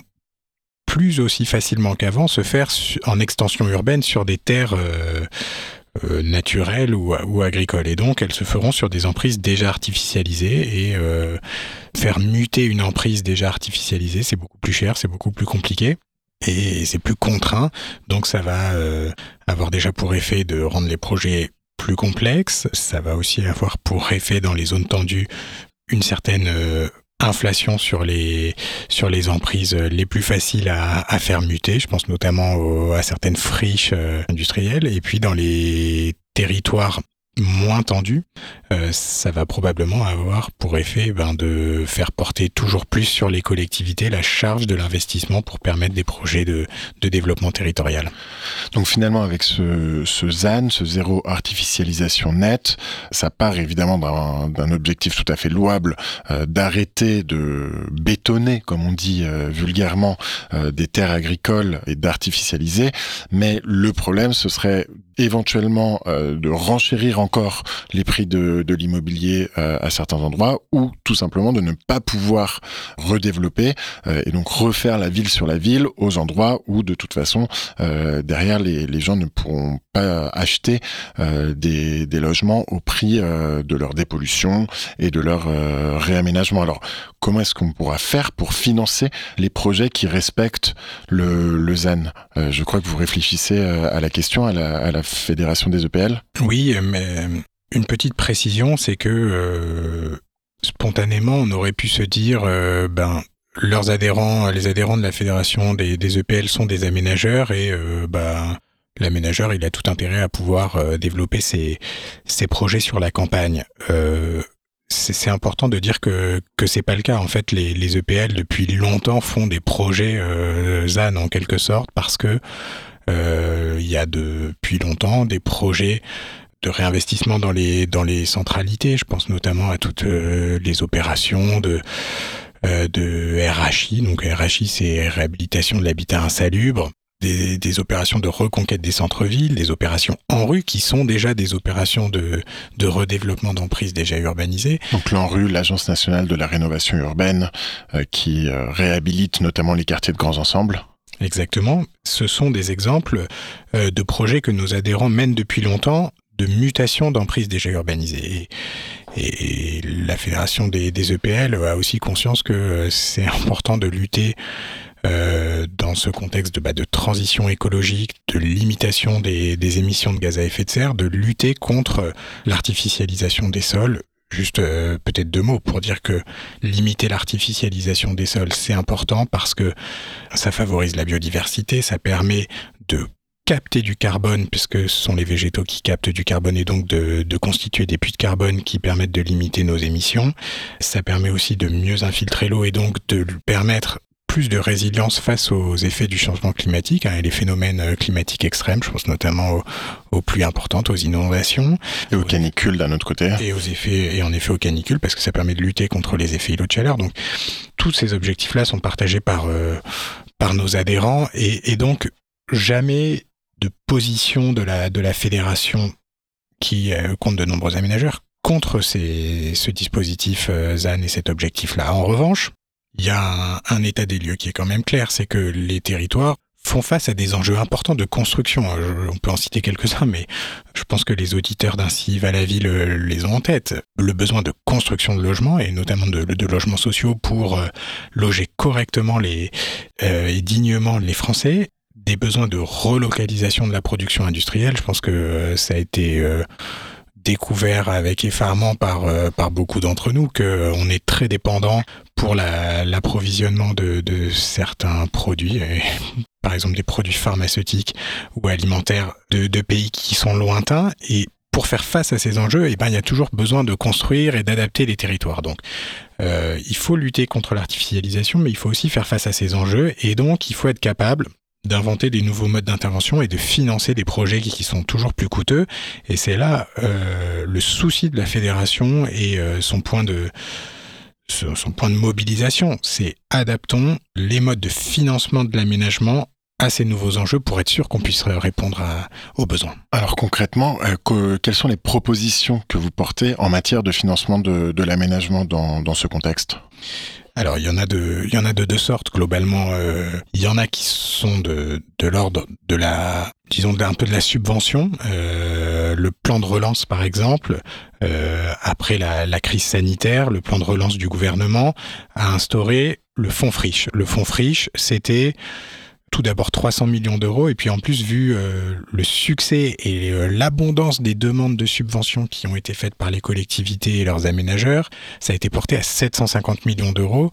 plus aussi facilement qu'avant se faire en extension urbaine sur des terres euh, euh, naturelles ou, agricoles. Et donc, elles se feront sur des emprises déjà artificialisées et euh, faire muter une emprise déjà artificialisée, c'est beaucoup plus cher, c'est beaucoup plus compliqué. Et c'est plus contraint, donc ça va avoir déjà pour effet de rendre les projets plus complexes. Ça va aussi avoir pour effet dans les zones tendues une certaine inflation sur les sur les emprises les plus faciles à, à faire muter. Je pense notamment à certaines friches euh, industrielles. Et puis dans les territoires moins tendu, euh, ça va probablement avoir pour effet ben, de faire porter toujours plus sur les collectivités la charge de l'investissement pour permettre des projets de, de, développement territorial. Donc finalement, avec ce, ce ZAN, ce zéro artificialisation nette, ça part évidemment d'un objectif tout à fait louable euh, d'arrêter de bétonner, comme on dit euh, vulgairement, euh, des terres agricoles et d'artificialiser. Mais le problème, ce serait éventuellement euh, de renchérir encore les prix de, de l'immobilier euh, à certains endroits ou tout simplement de ne pas pouvoir redévelopper euh, et donc refaire la ville sur la ville aux endroits où de toute façon derrière les, les, gens ne pourront pas acheter des, des, logements au prix de leur dépollution et de leur réaménagement. Alors comment est-ce qu'on pourra faire pour financer les projets qui respectent le, le ZAN? Je crois que vous réfléchissez à la question, à la, à la fédération des EPL Oui, mais une petite précision, c'est que euh, spontanément, on aurait pu se dire, euh, ben, leurs adhérents, les adhérents de la fédération des, EPL sont des aménageurs et euh, ben, l'aménageur, il a tout intérêt à pouvoir développer ses, projets sur la campagne. c'est important de dire que que c'est pas le cas. En fait, les, EPL depuis longtemps font des projets ZAN en quelque sorte parce que euh, il y a depuis longtemps des projets de réinvestissement dans les dans les centralités. Je pense notamment à toutes euh, les opérations de euh, de RHI. Donc RHI, c'est réhabilitation de l'habitat insalubre. Des, des, opérations de reconquête des centres-villes, des opérations en rue qui sont déjà des opérations de, de redéveloppement d'emprises déjà urbanisées. Donc l'ANRU, l'Agence nationale de la rénovation urbaine, qui réhabilite notamment les quartiers de grands ensembles. Exactement. Ce sont des exemples euh, de projets que nos adhérents mènent depuis longtemps de mutation d'emprise déjà urbanisée. Et, la Fédération des, EPL a aussi conscience que c'est important de lutter dans ce contexte de, bah, de transition écologique, de limitation des, des émissions de gaz à effet de serre, de lutter contre l'artificialisation des sols Juste euh, peut-être deux mots pour dire que limiter l'artificialisation des sols, c'est important parce que ça favorise la biodiversité, ça permet de capter du carbone, puisque ce sont les végétaux qui captent du carbone et donc de, de, constituer des puits de carbone qui permettent de limiter nos émissions. Ça permet aussi de mieux infiltrer l'eau et donc de permettre plus de résilience face aux effets du changement climatique hein, et les phénomènes euh, climatiques extrêmes. Je pense notamment aux, pluies importantes, aux inondations. Et aux canicules d'un autre côté. Et aux effets, et en effet aux canicules parce que ça permet de lutter contre les effets îlots de chaleur. Donc, tous ces objectifs-là sont partagés par, euh, par nos adhérents et, et donc jamais de position de la, fédération qui euh, compte de nombreux aménageurs contre ce dispositif ZAN et cet objectif-là. En revanche, il y a un, état des lieux qui est quand même clair, c'est que les territoires font face à des enjeux importants de construction. on peut en citer quelques-uns, mais je pense que les auditeurs d'Ainsi va la ville les ont en tête. Le besoin de construction de logements, et notamment de, logements sociaux pour euh, loger correctement euh, et dignement les Français, des besoins de relocalisation de la production industrielle. Je pense que euh, ça a été découvert avec effarement par, euh, par beaucoup d'entre nous qu'on euh, est très dépendant pour l'approvisionnement de, de, certains produits, par exemple des produits pharmaceutiques ou alimentaires de, de, pays qui sont lointains. Et pour faire face à ces enjeux, eh ben, il y a toujours besoin de construire et d'adapter les territoires. Donc, euh, il faut lutter contre l'artificialisation, mais il faut aussi faire face à ces enjeux. Et donc, il faut être capable d'inventer des nouveaux modes d'intervention et de financer des projets qui, sont toujours plus coûteux. Et c'est là euh, le souci de la fédération et euh, son point de mobilisation, c'est adaptons les modes de financement de l'aménagement à ces nouveaux enjeux pour être sûr qu'on puisse répondre aux besoins. Alors concrètement, euh, quelles sont les propositions que vous portez en matière de financement de, l'aménagement dans ce contexte? Alors il y en a de, il y en a de deux sortes globalement. Euh, il y en a qui sont de, de l'ordre de la, disons un peu de la subvention. Euh, le plan de relance par exemple, euh, après la, la, crise sanitaire, le plan de relance du gouvernement a instauré le fonds friche. Le fonds friche, c'était tout d'abord 300 millions d'euros et puis en plus vu euh, le succès et euh, l'abondance des demandes de subventions qui ont été faites par les collectivités et leurs aménageurs, ça a été porté à 750 millions d'euros.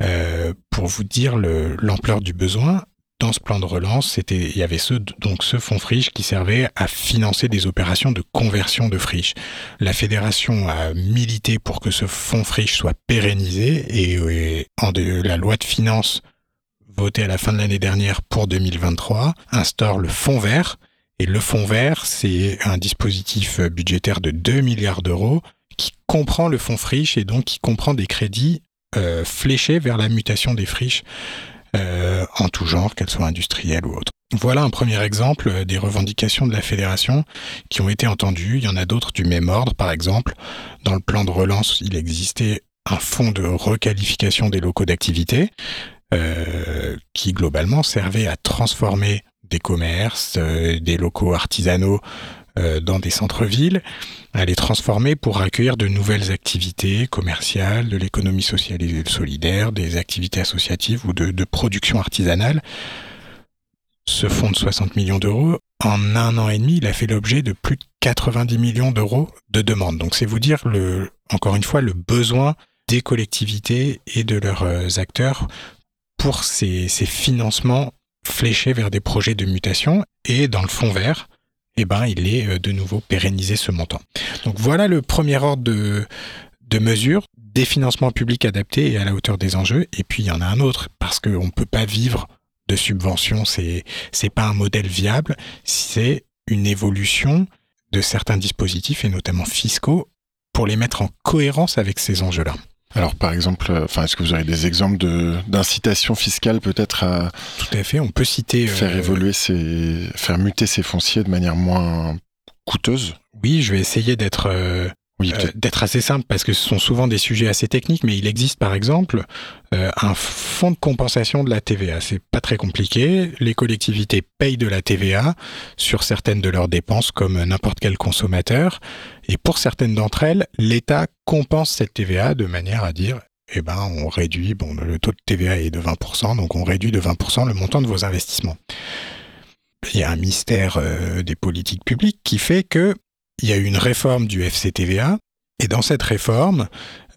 Euh, pour vous dire l'ampleur du besoin, dans ce plan de relance, il y avait ce donc ce fonds friche qui servait à financer des opérations de conversion de friche. La fédération a milité pour que ce fonds friche soit pérennisé et, et en de, la loi de finances voté à la fin de l'année dernière pour 2023, instaure le fonds vert. Et le fonds vert, c'est un dispositif budgétaire de 2 milliards d'euros qui comprend le fonds friche et donc qui comprend des crédits euh, fléchés vers la mutation des friches euh, en tout genre, qu'elles soient industrielles ou autres. Voilà un premier exemple des revendications de la fédération qui ont été entendues. Il y en a d'autres du même ordre. Par exemple, dans le plan de relance, il existait un fonds de requalification des locaux d'activité. Euh, qui globalement servait à transformer des commerces, euh, des locaux artisanaux euh, dans des centres-villes, à les transformer pour accueillir de nouvelles activités commerciales, de l'économie sociale et solidaire, des activités associatives ou de, de production artisanale. Ce fonds de 60 millions d'euros, en un an et demi, il a fait l'objet de plus de 90 millions d'euros de demandes. Donc c'est vous dire, le, encore une fois, le besoin des collectivités et de leurs acteurs pour ces, financements fléchés vers des projets de mutation. Et dans le fonds vert, eh ben, il est euh, de nouveau pérennisé ce montant. Donc voilà le premier ordre de, de mesures, des financements publics adaptés et à la hauteur des enjeux. Et puis il y en a un autre, parce qu'on ne peut pas vivre de subventions, c'est n'est pas un modèle viable, c'est une évolution de certains dispositifs, et notamment fiscaux, pour les mettre en cohérence avec ces enjeux-là. Alors, par exemple, euh, enfin, est-ce que vous aurez des exemples de d'incitation fiscale peut-être à tout à fait On peut citer faire euh, évoluer ces, faire muter ces fonciers de manière moins coûteuse? Oui, je vais essayer d'être euh, euh, d'être assez simple parce que ce sont souvent des sujets assez techniques, mais il existe par exemple euh, un fonds de compensation de la TVA. C'est pas très compliqué. Les collectivités payent de la TVA sur certaines de leurs dépenses comme n'importe quel consommateur. Et pour certaines d'entre elles, l'État compense cette TVA de manière à dire eh ben, on réduit, bon, le taux de TVA est de 20%, donc on réduit de 20% le montant de vos investissements. Il y a un mystère euh, des politiques publiques qui fait que il y a eu une réforme du FCTVA, et dans cette réforme,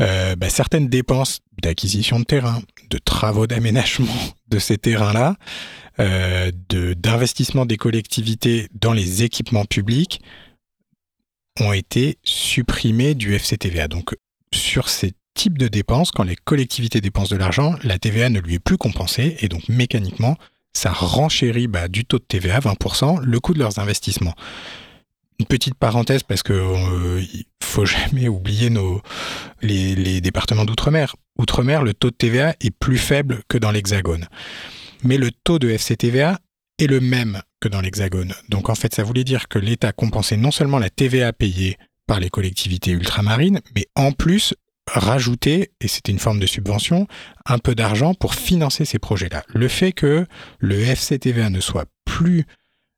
euh, bah, certaines dépenses d'acquisition de terrain, de travaux d'aménagement de ces terrains-là, euh, d'investissement des collectivités dans les équipements publics ont été supprimées du FCTVA. Donc sur ces types de dépenses, quand les collectivités dépensent de l'argent, la TVA ne lui est plus compensée et donc mécaniquement, ça renchérit bah, du taux de TVA 20% le coût de leurs investissements. Une petite parenthèse parce que euh, il faut jamais oublier les départements d'outre-mer. Outre-mer, le taux de TVA est plus faible que dans l'Hexagone, mais le taux de FCTVA est le même que dans l'Hexagone. Donc en fait, ça voulait dire que l'État compensait non seulement la TVA payée par les collectivités ultramarines, mais en plus rajouter, et c'était une forme de subvention, un peu d'argent pour financer ces projets-là. Le fait que le FCTVA ne soit plus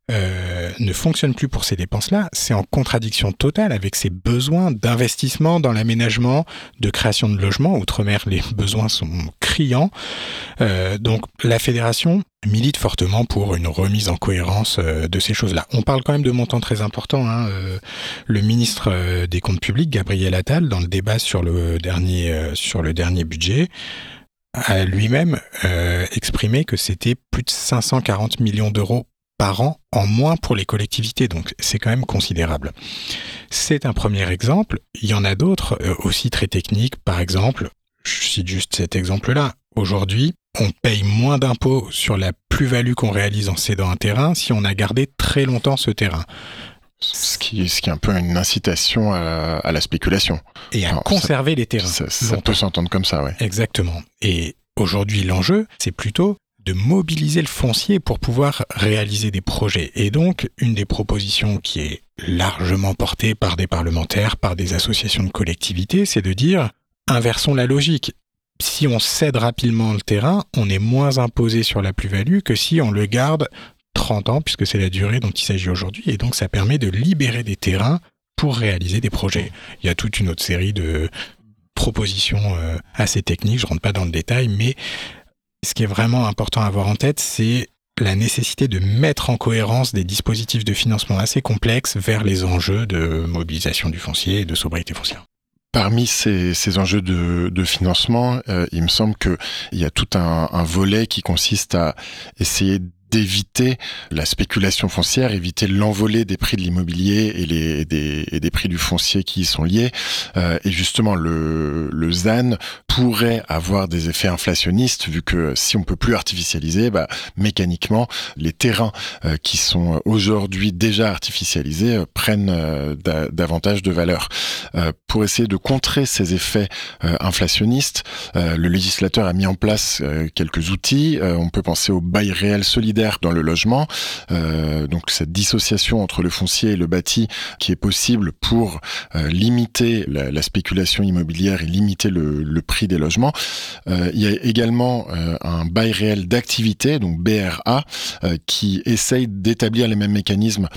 euh, ne fonctionne plus pour ces dépenses-là, c'est en contradiction totale avec ses besoins d'investissement dans l'aménagement, de création de logements. Outre-mer, les besoins sont criants. Euh, donc la fédération milite fortement pour une remise en cohérence euh, de ces choses-là. On parle quand même de montants très importants. Hein. le ministre des Comptes publics, Gabriel Attal, dans le débat sur le dernier, sur le dernier budget, a lui-même exprimé que c'était plus de 540 millions d'euros par an en moins pour les collectivités, donc c'est quand même considérable. C'est un premier exemple, il y en a d'autres euh, aussi très techniques, par exemple, je cite juste cet exemple-là, aujourd'hui on paye moins d'impôts sur la plus-value qu'on réalise en cédant un terrain si on a gardé très longtemps ce terrain. Ce qui, ce qui est un peu une incitation à, la spéculation. Et à conserver les terrains. Ça, peut s'entendre comme ça, oui. Exactement. Et aujourd'hui, l'enjeu, c'est plutôt de mobiliser le foncier pour pouvoir réaliser des projets. Et donc, une des propositions qui est largement portée par des parlementaires, par des associations de collectivités, c'est de dire, inversons la logique. Si on cède rapidement le terrain, on est moins imposé sur la plus-value que si on le garde 30 ans, puisque c'est la durée dont il s'agit aujourd'hui. Et donc, ça permet de libérer des terrains pour réaliser des projets. Il y a toute une autre série de propositions euh, assez techniques, je rentre pas dans le détail, mais ce qui est vraiment important à avoir en tête, c'est la nécessité de mettre en cohérence des dispositifs de financement assez complexes vers les enjeux de mobilisation du foncier et de sobriété foncière. Parmi ces, enjeux de, financement, euh, il me semble qu'il y a tout un, un, volet qui consiste à essayer d'éviter la spéculation foncière, éviter l'envolée des prix de l'immobilier et, des, prix du foncier qui y sont liés. Euh, et justement, le, ZAN pourrait avoir des effets inflationnistes vu que si on peut plus artificialiser, bah, mécaniquement, les terrains euh, qui sont aujourd'hui déjà artificialisés euh, prennent davantage de valeur. pour essayer de contrer ces effets inflationnistes, le législateur a mis en place quelques outils. on peut penser au bail réel solidaire dans le logement. Euh, donc cette dissociation entre le foncier et le bâti qui est possible pour euh, limiter la, spéculation immobilière et limiter le, prix des logements. Euh, il y a également un bail réel d'activité, donc BRA, qui essaye d'établir les mêmes mécanismes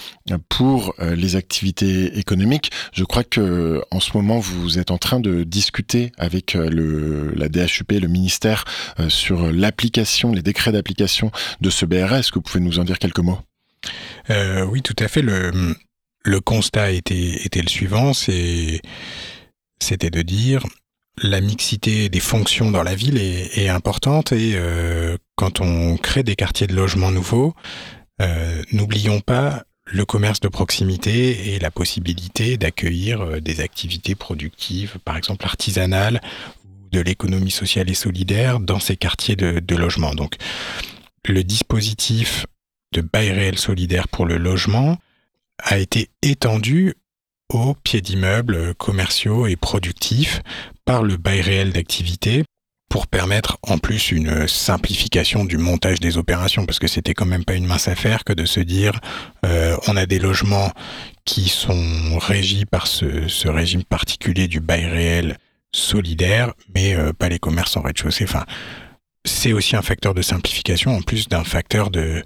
pour les activités économiques. Je crois que en ce moment vous êtes en train de discuter avec le, la DHUP, le ministère, sur l'application, les décrets d'application de ce BRA est-ce que vous pouvez nous en dire quelques mots? Euh, Oui, tout à fait. Le, constat était, était le suivant, c'était de dire la mixité des fonctions dans la ville est, importante et euh, quand on crée des quartiers de logement nouveaux, euh, n'oublions pas le commerce de proximité et la possibilité d'accueillir des activités productives, par exemple artisanales ou de l'économie sociale et solidaire dans ces quartiers de, de logement. Donc, le dispositif de bail réel solidaire pour le logement a été étendu aux pieds d'immeubles commerciaux et productifs par le bail réel d'activité pour permettre en plus une simplification du montage des opérations parce que c'était quand même pas une mince affaire que de se dire euh, on a des logements qui sont régis par ce, régime particulier du bail réel solidaire mais euh, pas les commerces en rez-de-chaussée c'est aussi un facteur de simplification en plus d'un facteur de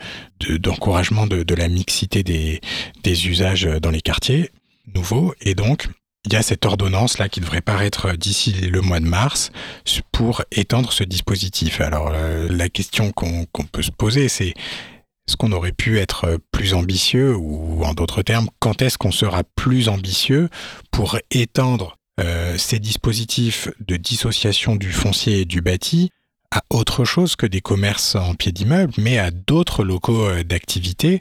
d'encouragement de, la mixité des, des usages dans les quartiers nouveaux et donc il y a cette ordonnance là qui devrait paraître d'ici le mois de mars pour étendre ce dispositif. Alors euh, la question qu'on peut se poser, c'est est-ce qu'on aurait pu être plus ambitieux ou en d'autres termes, quand est-ce qu'on sera plus ambitieux pour étendre euh, ces dispositifs de dissociation du foncier et du bâti à autre chose que des commerces en pied d'immeuble, mais à d'autres locaux euh, d'activité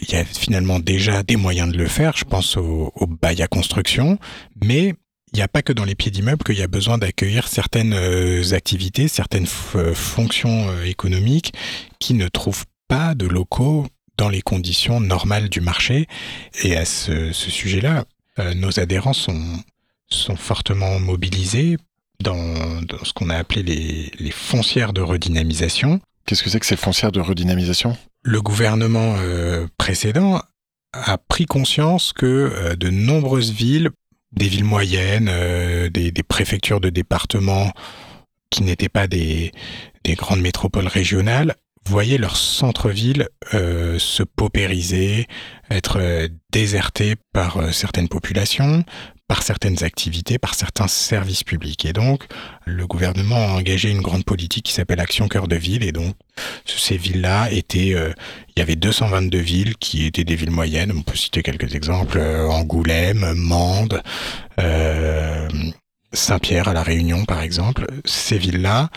il y a finalement déjà des moyens de le faire. Je pense au, bail à construction, mais il n'y a pas que dans les pieds d'immeubles qu'il y a besoin d'accueillir certaines euh, activités, certaines euh, fonctions économiques qui ne trouvent pas de locaux dans les conditions normales du marché. Et à ce, sujet-là, nos adhérents sont, sont fortement mobilisés dans, ce qu'on a appelé les, les foncières de redynamisation. Qu'est-ce que c'est que ces foncières de redynamisation? Le gouvernement euh, précédent a pris conscience que euh, de nombreuses villes, des villes moyennes, euh, des, préfectures de départements qui n'étaient pas des, des, grandes métropoles régionales, voyaient leur centre-ville se paupériser, être déserté par certaines populations, par certaines activités, par certains services publics. Et donc, le gouvernement a engagé une grande politique qui s'appelle Action Cœur de Ville. Et donc, ces villes-là étaient, euh, il y avait 222 villes qui étaient des villes moyennes. On peut citer quelques exemples euh, Angoulême, Mende, euh, Saint-Pierre à la Réunion, par exemple. Ces villes-là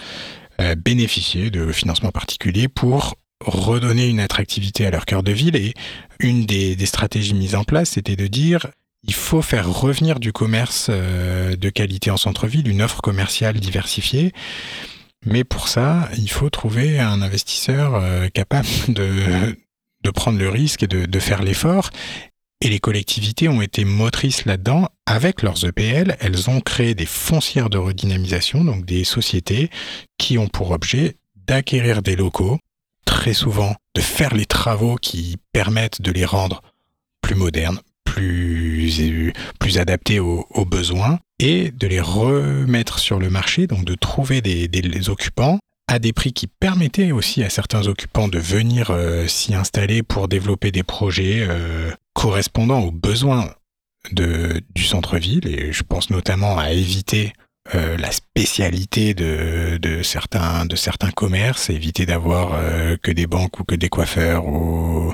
bénéficiaient de financements particuliers pour redonner une attractivité à leur cœur de ville. Et une des, des stratégies mises en place, c'était de dire il faut faire revenir du commerce euh, de qualité en centre-ville, une offre commerciale diversifiée. Mais pour ça, il faut trouver un investisseur euh, capable de, prendre le risque et de, de faire l'effort. Et les collectivités ont été motrices là-dedans. Avec leurs EPL, elles ont créé des foncières de redynamisation, donc des sociétés qui ont pour objet d'acquérir des locaux, très souvent de faire les travaux qui permettent de les rendre plus modernes, plus, plus adaptés aux, besoins et de les remettre sur le marché, donc de trouver des, occupants à des prix qui permettaient aussi à certains occupants de venir euh, s'y installer pour développer des projets euh, correspondant aux besoins de, du centre-ville. Et je pense notamment à éviter euh, la spécialité de, de, certains, de certains commerces, éviter d'avoir que des banques ou que des coiffeurs ou,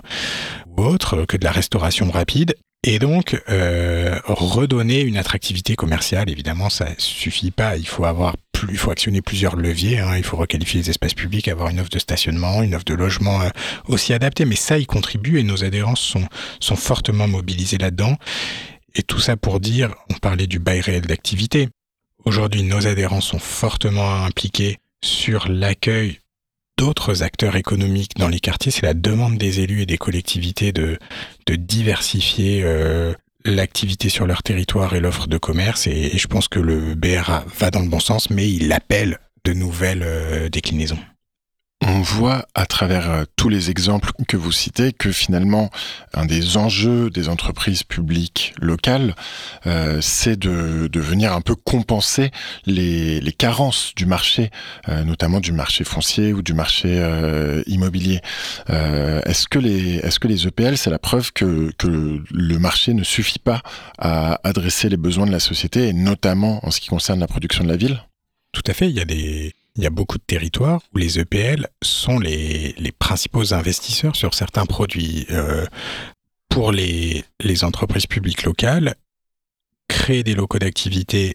ou autres, que de la restauration rapide, et donc, euh, redonner une attractivité commerciale, évidemment, ça suffit pas. Il faut avoir plus, il faut actionner plusieurs leviers. Hein. Il faut requalifier les espaces publics, avoir une offre de stationnement, une offre de logement euh, aussi adaptée. Mais ça, y contribue et nos adhérents sont, sont fortement mobilisés là-dedans. Et tout ça pour dire, on parlait du bail réel d'activité. Aujourd'hui, nos adhérents sont fortement impliqués sur l'accueil d'autres acteurs économiques dans les quartiers, c'est la demande des élus et des collectivités de, diversifier euh, l'activité sur leur territoire et l'offre de commerce. Et, je pense que le BRA va dans le bon sens, mais il appelle de nouvelles euh, déclinaisons. On voit à travers euh, tous les exemples que vous citez que finalement un des enjeux des entreprises publiques locales, euh, c'est de, venir un peu compenser les, carences du marché, euh, notamment du marché foncier ou du marché immobilier. est-ce que les EPL c'est la preuve que, que le marché ne suffit pas à adresser les besoins de la société et notamment en ce qui concerne la production de la ville? Tout à fait. Il y a des il y a beaucoup de territoires où les EPL sont les, principaux investisseurs sur certains produits. Euh, pour les, les entreprises publiques locales, créer des locaux d'activité,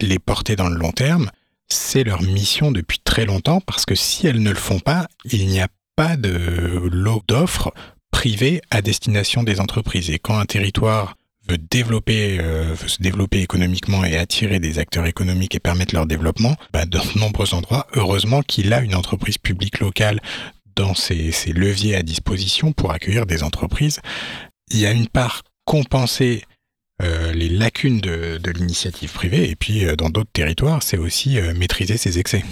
les porter dans le long terme, c'est leur mission depuis très longtemps parce que si elles ne le font pas, il n'y a pas de lot d'offres privées à destination des entreprises. Et quand un territoire veut développer, euh, veut se développer économiquement et attirer des acteurs économiques et permettre leur développement, bah, dans de nombreux endroits, heureusement qu'il a une entreprise publique locale dans ses, leviers à disposition pour accueillir des entreprises. Il y a une part compenser euh, les lacunes de, l'initiative privée et puis euh, dans d'autres territoires, c'est aussi maîtriser ses excès.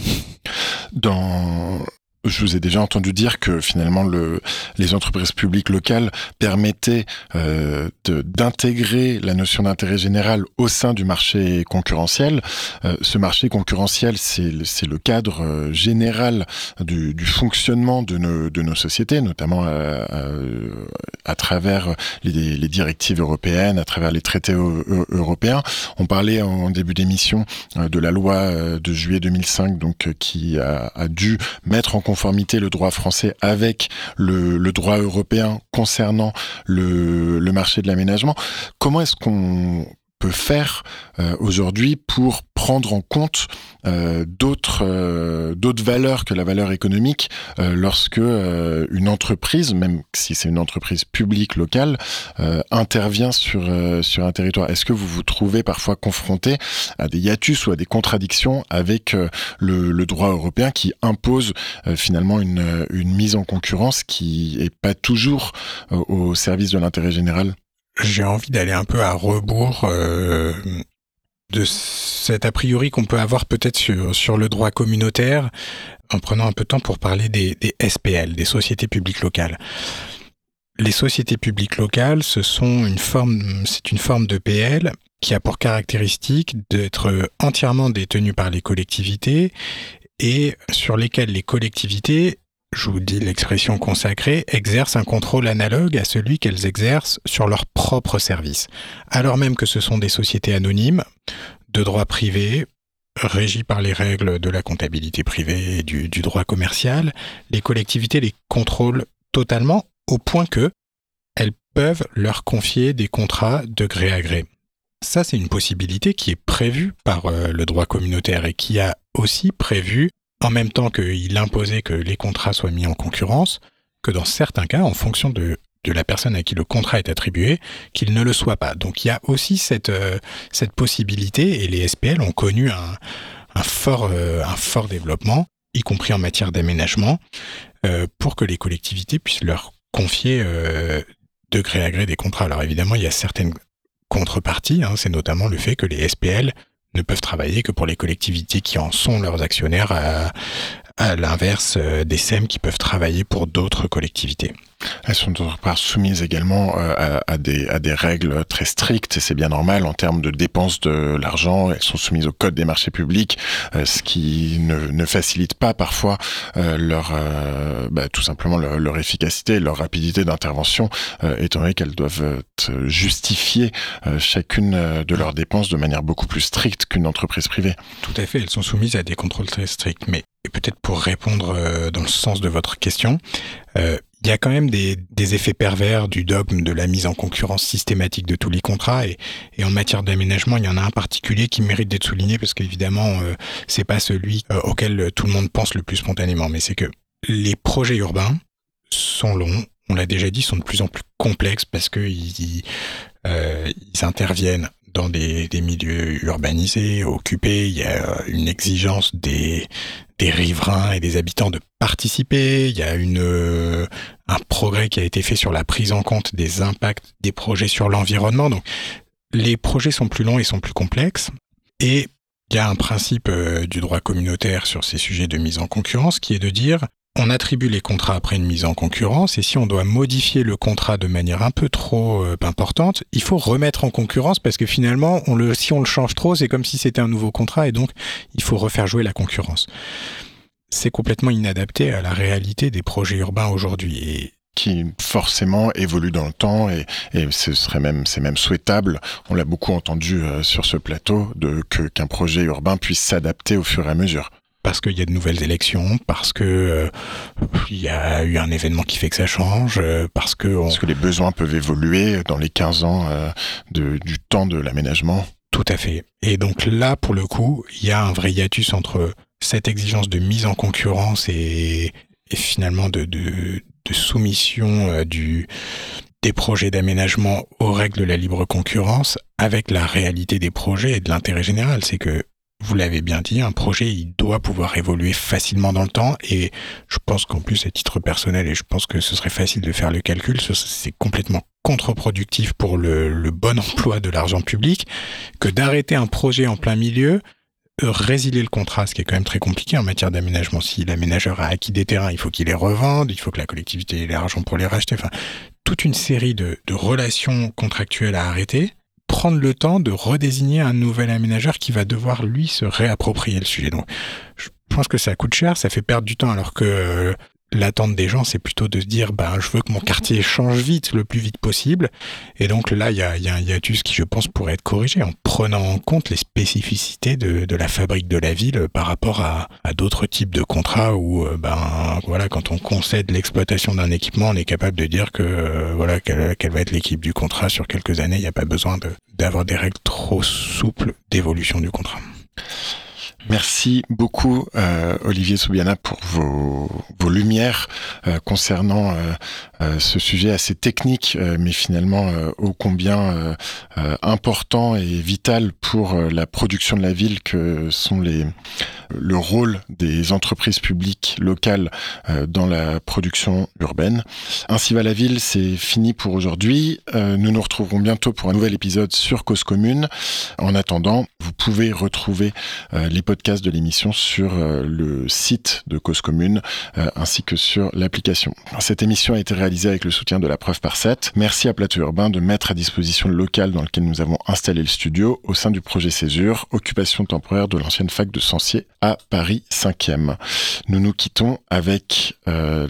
Dans je vous ai déjà entendu dire que finalement le, les entreprises publiques locales permettaient euh, d'intégrer la notion d'intérêt général au sein du marché concurrentiel. Euh, ce marché concurrentiel, c'est le cadre euh, général du, du, fonctionnement de nos, de nos sociétés, notamment euh, euh, à travers les, les, directives européennes, à travers les traités européens. On parlait en début d'émission de la loi de juillet 2005, donc qui a, a dû mettre en conformité le droit français avec le, droit européen concernant le marché de l'aménagement. Comment est-ce qu'on peut faire euh, aujourd'hui pour prendre en compte euh, d'autres euh, d'autres valeurs que la valeur économique lorsque une entreprise, même si c'est une entreprise publique locale, intervient sur un territoire. Est-ce que vous vous trouvez parfois confronté à des hiatus ou à des contradictions avec le, le, droit européen qui impose finalement une, mise en concurrence qui est pas toujours au service de l'intérêt général? J'ai envie d'aller un peu à rebours euh, de cet a priori qu'on peut avoir peut-être sur, sur le droit communautaire, en prenant un peu de temps pour parler des, des SPL, des sociétés publiques locales. Les sociétés publiques locales, ce sont une forme, c'est une forme de PL qui a pour caractéristique d'être entièrement détenue par les collectivités et sur lesquelles les collectivités je vous dis l'expression consacrée, exercent un contrôle analogue à celui qu'elles exercent sur leurs propres services, alors même que ce sont des sociétés anonymes, de droit privé, régies par les règles de la comptabilité privée et du, du droit commercial, les collectivités les contrôlent totalement au point que elles peuvent leur confier des contrats de gré à gré. Ça, c'est une possibilité qui est prévue par euh, le droit communautaire et qui a aussi prévu en même temps qu'il imposait que les contrats soient mis en concurrence, que dans certains cas, en fonction de, la personne à qui le contrat est attribué, qu'il ne le soit pas. Donc il y a aussi cette, euh, possibilité, et les SPL ont connu un, un fort, euh, un fort développement, y compris en matière d'aménagement, euh, pour que les collectivités puissent leur confier de gré à gré des contrats. Alors évidemment, il y a certaines contreparties, hein, c'est notamment le fait que les SPL ne peuvent travailler que pour les collectivités qui en sont leurs actionnaires, à, l'inverse euh, des SEM qui peuvent travailler pour d'autres collectivités. Elles sont d'autre part soumises également euh, à, des, règles très strictes et c'est bien normal en termes de dépenses de l'argent. Elles sont soumises au code des marchés publics, euh, ce qui ne, facilite pas parfois leur, bah, tout simplement leur, leur, efficacité, leur rapidité d'intervention, étant donné qu'elles doivent justifier chacune de leurs dépenses de manière beaucoup plus stricte qu'une entreprise privée. Tout à fait, elles sont soumises à des contrôles très stricts. Mais peut-être pour répondre dans le sens de votre question, il y a quand même des, effets pervers du dogme de la mise en concurrence systématique de tous les contrats. Et, et en matière d'aménagement, il y en a un particulier qui mérite d'être souligné parce qu'évidemment, euh, c'est pas celui euh, auquel tout le monde pense le plus spontanément, mais c'est que les projets urbains sont longs, on l'a déjà dit, sont de plus en plus complexes parce que ils, euh, ils interviennent dans des, milieux urbanisés, occupés, il y a une exigence des, riverains et des habitants de participer, il y a euh, un progrès qui a été fait sur la prise en compte des impacts des projets sur l'environnement. Donc les projets sont plus longs et sont plus complexes. Et il y a un principe euh, du droit communautaire sur ces sujets de mise en concurrence qui est de dire on attribue les contrats après une mise en concurrence et si on doit modifier le contrat de manière un peu trop euh, importante, il faut remettre en concurrence parce que finalement, si on le change trop, c'est comme si c'était un nouveau contrat et donc il faut refaire jouer la concurrence. C'est complètement inadapté à la réalité des projets urbains aujourd'hui qui forcément évolue dans le temps et, c'est même souhaitable. On l'a beaucoup entendu euh, sur ce plateau qu'un projet urbain puisse s'adapter au fur et à mesure parce qu'il y a de nouvelles élections, parce que euh, il y a eu un événement qui fait que ça change, euh, parce que on... parce que les besoins peuvent évoluer dans les 15 ans euh, de, du temps de l'aménagement. Tout à fait. Et donc là, pour le coup, il y a un vrai hiatus entre cette exigence de mise en concurrence et, et finalement de, de, de soumission du des projets d'aménagement aux règles de la libre concurrence avec la réalité des projets et de l'intérêt général. C'est que vous l'avez bien dit, un projet, il doit pouvoir évoluer facilement dans le temps. Et je pense qu'en plus, à titre personnel, et je pense que ce serait facile de faire le calcul, c'est complètement contre-productif pour le, bon emploi de l'argent public que d'arrêter un projet en plein milieu résilier le contrat, ce qui est quand même très compliqué en matière d'aménagement. Si l'aménageur a acquis des terrains, il faut qu'il les revende, il faut que la collectivité ait l'argent pour les racheter. Enfin, toute une série de relations contractuelles à arrêter prendre le temps de redésigner un nouvel aménageur qui va devoir lui se réapproprier le sujet. Donc, je pense que ça coûte cher, ça fait perdre du temps, alors que l'attente des gens, c'est plutôt de se dire, ben, je veux que mon quartier change vite, le plus vite possible. Et donc là, il y a, y a, un hiatus qui, je pense, pourrait être corrigé en prenant en compte les spécificités de, de la fabrique de la ville par rapport à, à d'autres types de contrats où, euh, ben, voilà, quand on concède l'exploitation d'un équipement, on est capable de dire que, euh, voilà, quelle, quelle, va être l'équipe du contrat sur quelques années. Il n'y a pas besoin d'avoir des règles trop souples d'évolution du contrat. Merci beaucoup euh, Olivier Soubiana pour vos, vos lumières euh, concernant euh, ce sujet assez technique euh, mais finalement euh, ô combien important et vital pour la production de la ville que sont les le rôle des entreprises publiques locales dans la production urbaine. Ainsi va la ville, c'est fini pour aujourd'hui. nous nous retrouverons bientôt pour un nouvel épisode sur Cause Commune. En attendant, vous pouvez retrouver les podcast de l'émission sur euh, le site de Cause Commune euh, ainsi que sur l'application. Cette émission a été réalisée avec le soutien de la preuve par 7. Merci à Plateau Urbain de mettre à disposition le local dans lequel nous avons installé le studio au sein du projet Césure, occupation temporaire de l'ancienne fac de Sancier à Paris 5e. Nous nous quittons avec euh,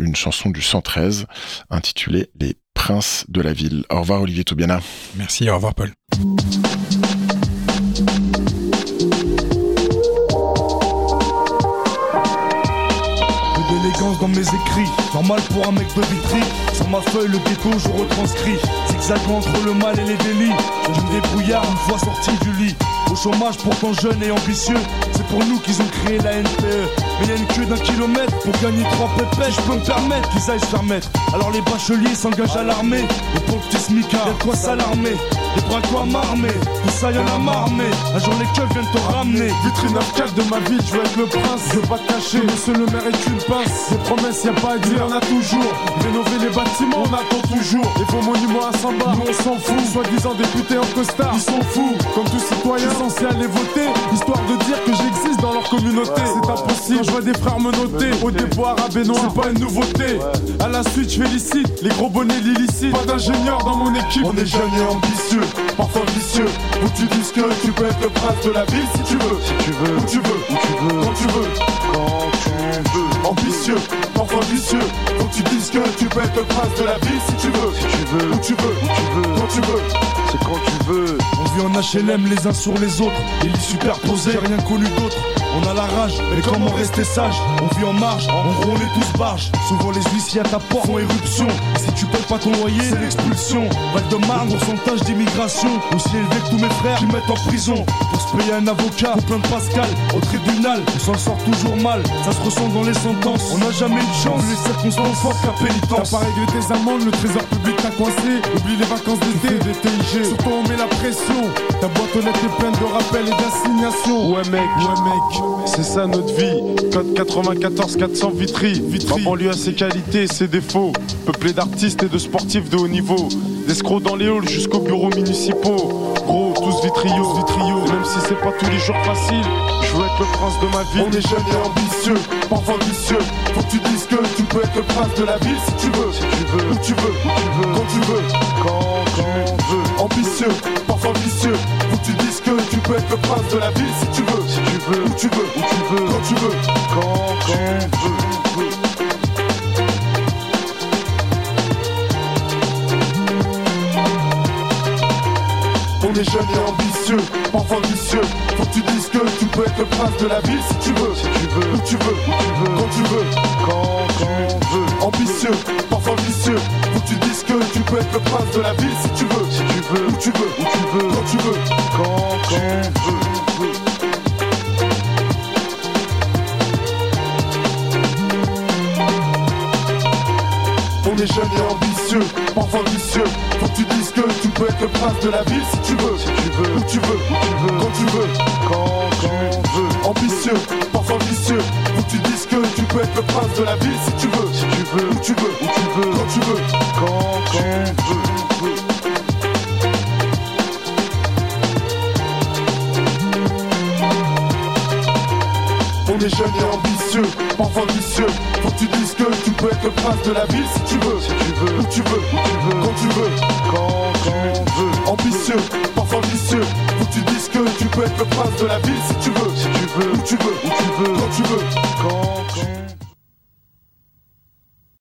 une chanson du 113 intitulée Les Princes de la Ville. Au revoir Olivier Toubiana. Merci, au revoir Paul. Dans mes écrits. Normal pour un mec de vitry. Sur ma feuille, le ghetto, je retranscris. Zigzag entre le mal et les délits. Je me débrouillard une fois sorti du lit. Au chômage, pourtant jeune et ambitieux. C'est pour nous qu'ils ont créé la NPE. Mais y a une queue d'un kilomètre pour gagner trois pépés. Je peux me permettre qu'ils aillent se faire mettre. Alors les bacheliers s'engagent à l'armée. Les pauvres petits smicards, y'a de quoi s'alarmer. Les bras quoi m'armer, tout ça y'en a marmé. Un jour les keufs viennent te ramener. Vitrine 9 de ma vie, je veux être le prince. Je veux pas te cacher, monsieur le maire est une pince. Des promesses, y'a pas à dire, on a toujours. Rénover les bâtiments, on attend toujours. Et vos monuments à 100 bas, nous on s'en fout. Soi-disant députés en costard, ils sont fous. Comme tout citoyen censé aller voter, histoire de dire que j'existe dans leur communauté. C'est impossible, je vois des frères me noter. Au déboire à Benoît, c'est pas une nouveauté. À la suite, je félicite les gros bonnets l'illicite. Pas d'ingénieur dans mon équipe, on est jeunes et ambitieux parfois vicieux. Où tu dis que tu peux être le prince de la ville si tu veux. Si tu veux, où tu veux, où tu veux, quand tu veux, quand tu veux. Ambitieux, parfois vicieux. Faut que tu dises que tu peux être le prince de la ville si tu veux. Si tu veux, où tu veux, où tu veux, quand tu veux. C'est quand tu veux. Vit en HLM les uns sur les autres, les lits superposés, rien connu d'autre. On a la rage, mais comment rester sage On vit en marge, en gros on est tous barges. Souvent les huissiers à ta porte font éruption. Si tu payes pas ton loyer, c'est l'expulsion. Val de Marne, pourcentage d'immigration. Aussi élevé que tous mes frères qui mettent en prison. Pour se payer un avocat, pour plein de Pascal. Au tribunal, on s'en sort toujours mal. Ça se ressent dans les sentences. On n'a jamais eu de chance. Les circonstances fortes qu'à pénitence. T'as pas réglé tes amendes, le trésor public t'a coincé. Oublie les vacances d'été, des TIG. Surtout on met la pression. Ta boîte aux lettres est pleine de rappels et d'assignations. Ouais mec, ouais mec. C'est ça notre vie. Code 94 400 Vitry. Vitry. Ma banlieue a ses qualités et ses défauts. Peuplé d'artistes et de sportifs de haut niveau. D'escrocs dans les halls jusqu'aux bureaux municipaux. Gros, tous vitriaux. vitriaux. Même si c'est pas tous les jours facile, je veux être le prince de ma ville. On est jeunes et ambitieux, parfois vicieux. Faut que tu dises que tu peux être le prince de la ville si tu veux. Si tu veux, où tu veux, où tu veux, quand tu veux. quand tu veux. Ambitieux, parfois vicieux. Tu peux être le prince de la ville si tu veux. Si tu veux, où tu veux, où tu veux, quand tu veux. quand, quand tu veux. On est jeunes et ambitieux, parfois vicieux. Faut que tu dises que tu peux être le prince de la ville si tu veux. Si tu veux, Où tu veux, où tu veux, quand tu veux. quand, quand tu veux. Ambitieux, parfois vicieux. Faut que tu dises que tu peux être le prince de la ville si tu veux. Si tu veux, Où tu veux, où tu veux, quand tu veux. quand, quand tu veux. On est jeunes et ambitieux, parfois vicieux. Faut que tu dises que tu peux être le prince de la ville si tu veux. Si tu veux, Où tu veux, où tu veux, quand tu veux. quand, quand tu veux. Ambitieux, parfois vicieux. Faut que tu dises que tu peux être le prince de la ville si tu veux. Si tu veux, Où tu veux, où tu veux, quand tu veux. quand jeune et ambitieux, parfois vicieux. Faut que tu dises que tu peux être le prince de la ville si tu veux. Si tu veux, où tu veux, où tu veux, quand tu veux, quand tu veux. Ambitieux, parfois vicieux. Faut que tu dises que tu peux être le prince de la ville si tu veux. Si tu veux, où tu veux, où tu veux, quand tu veux.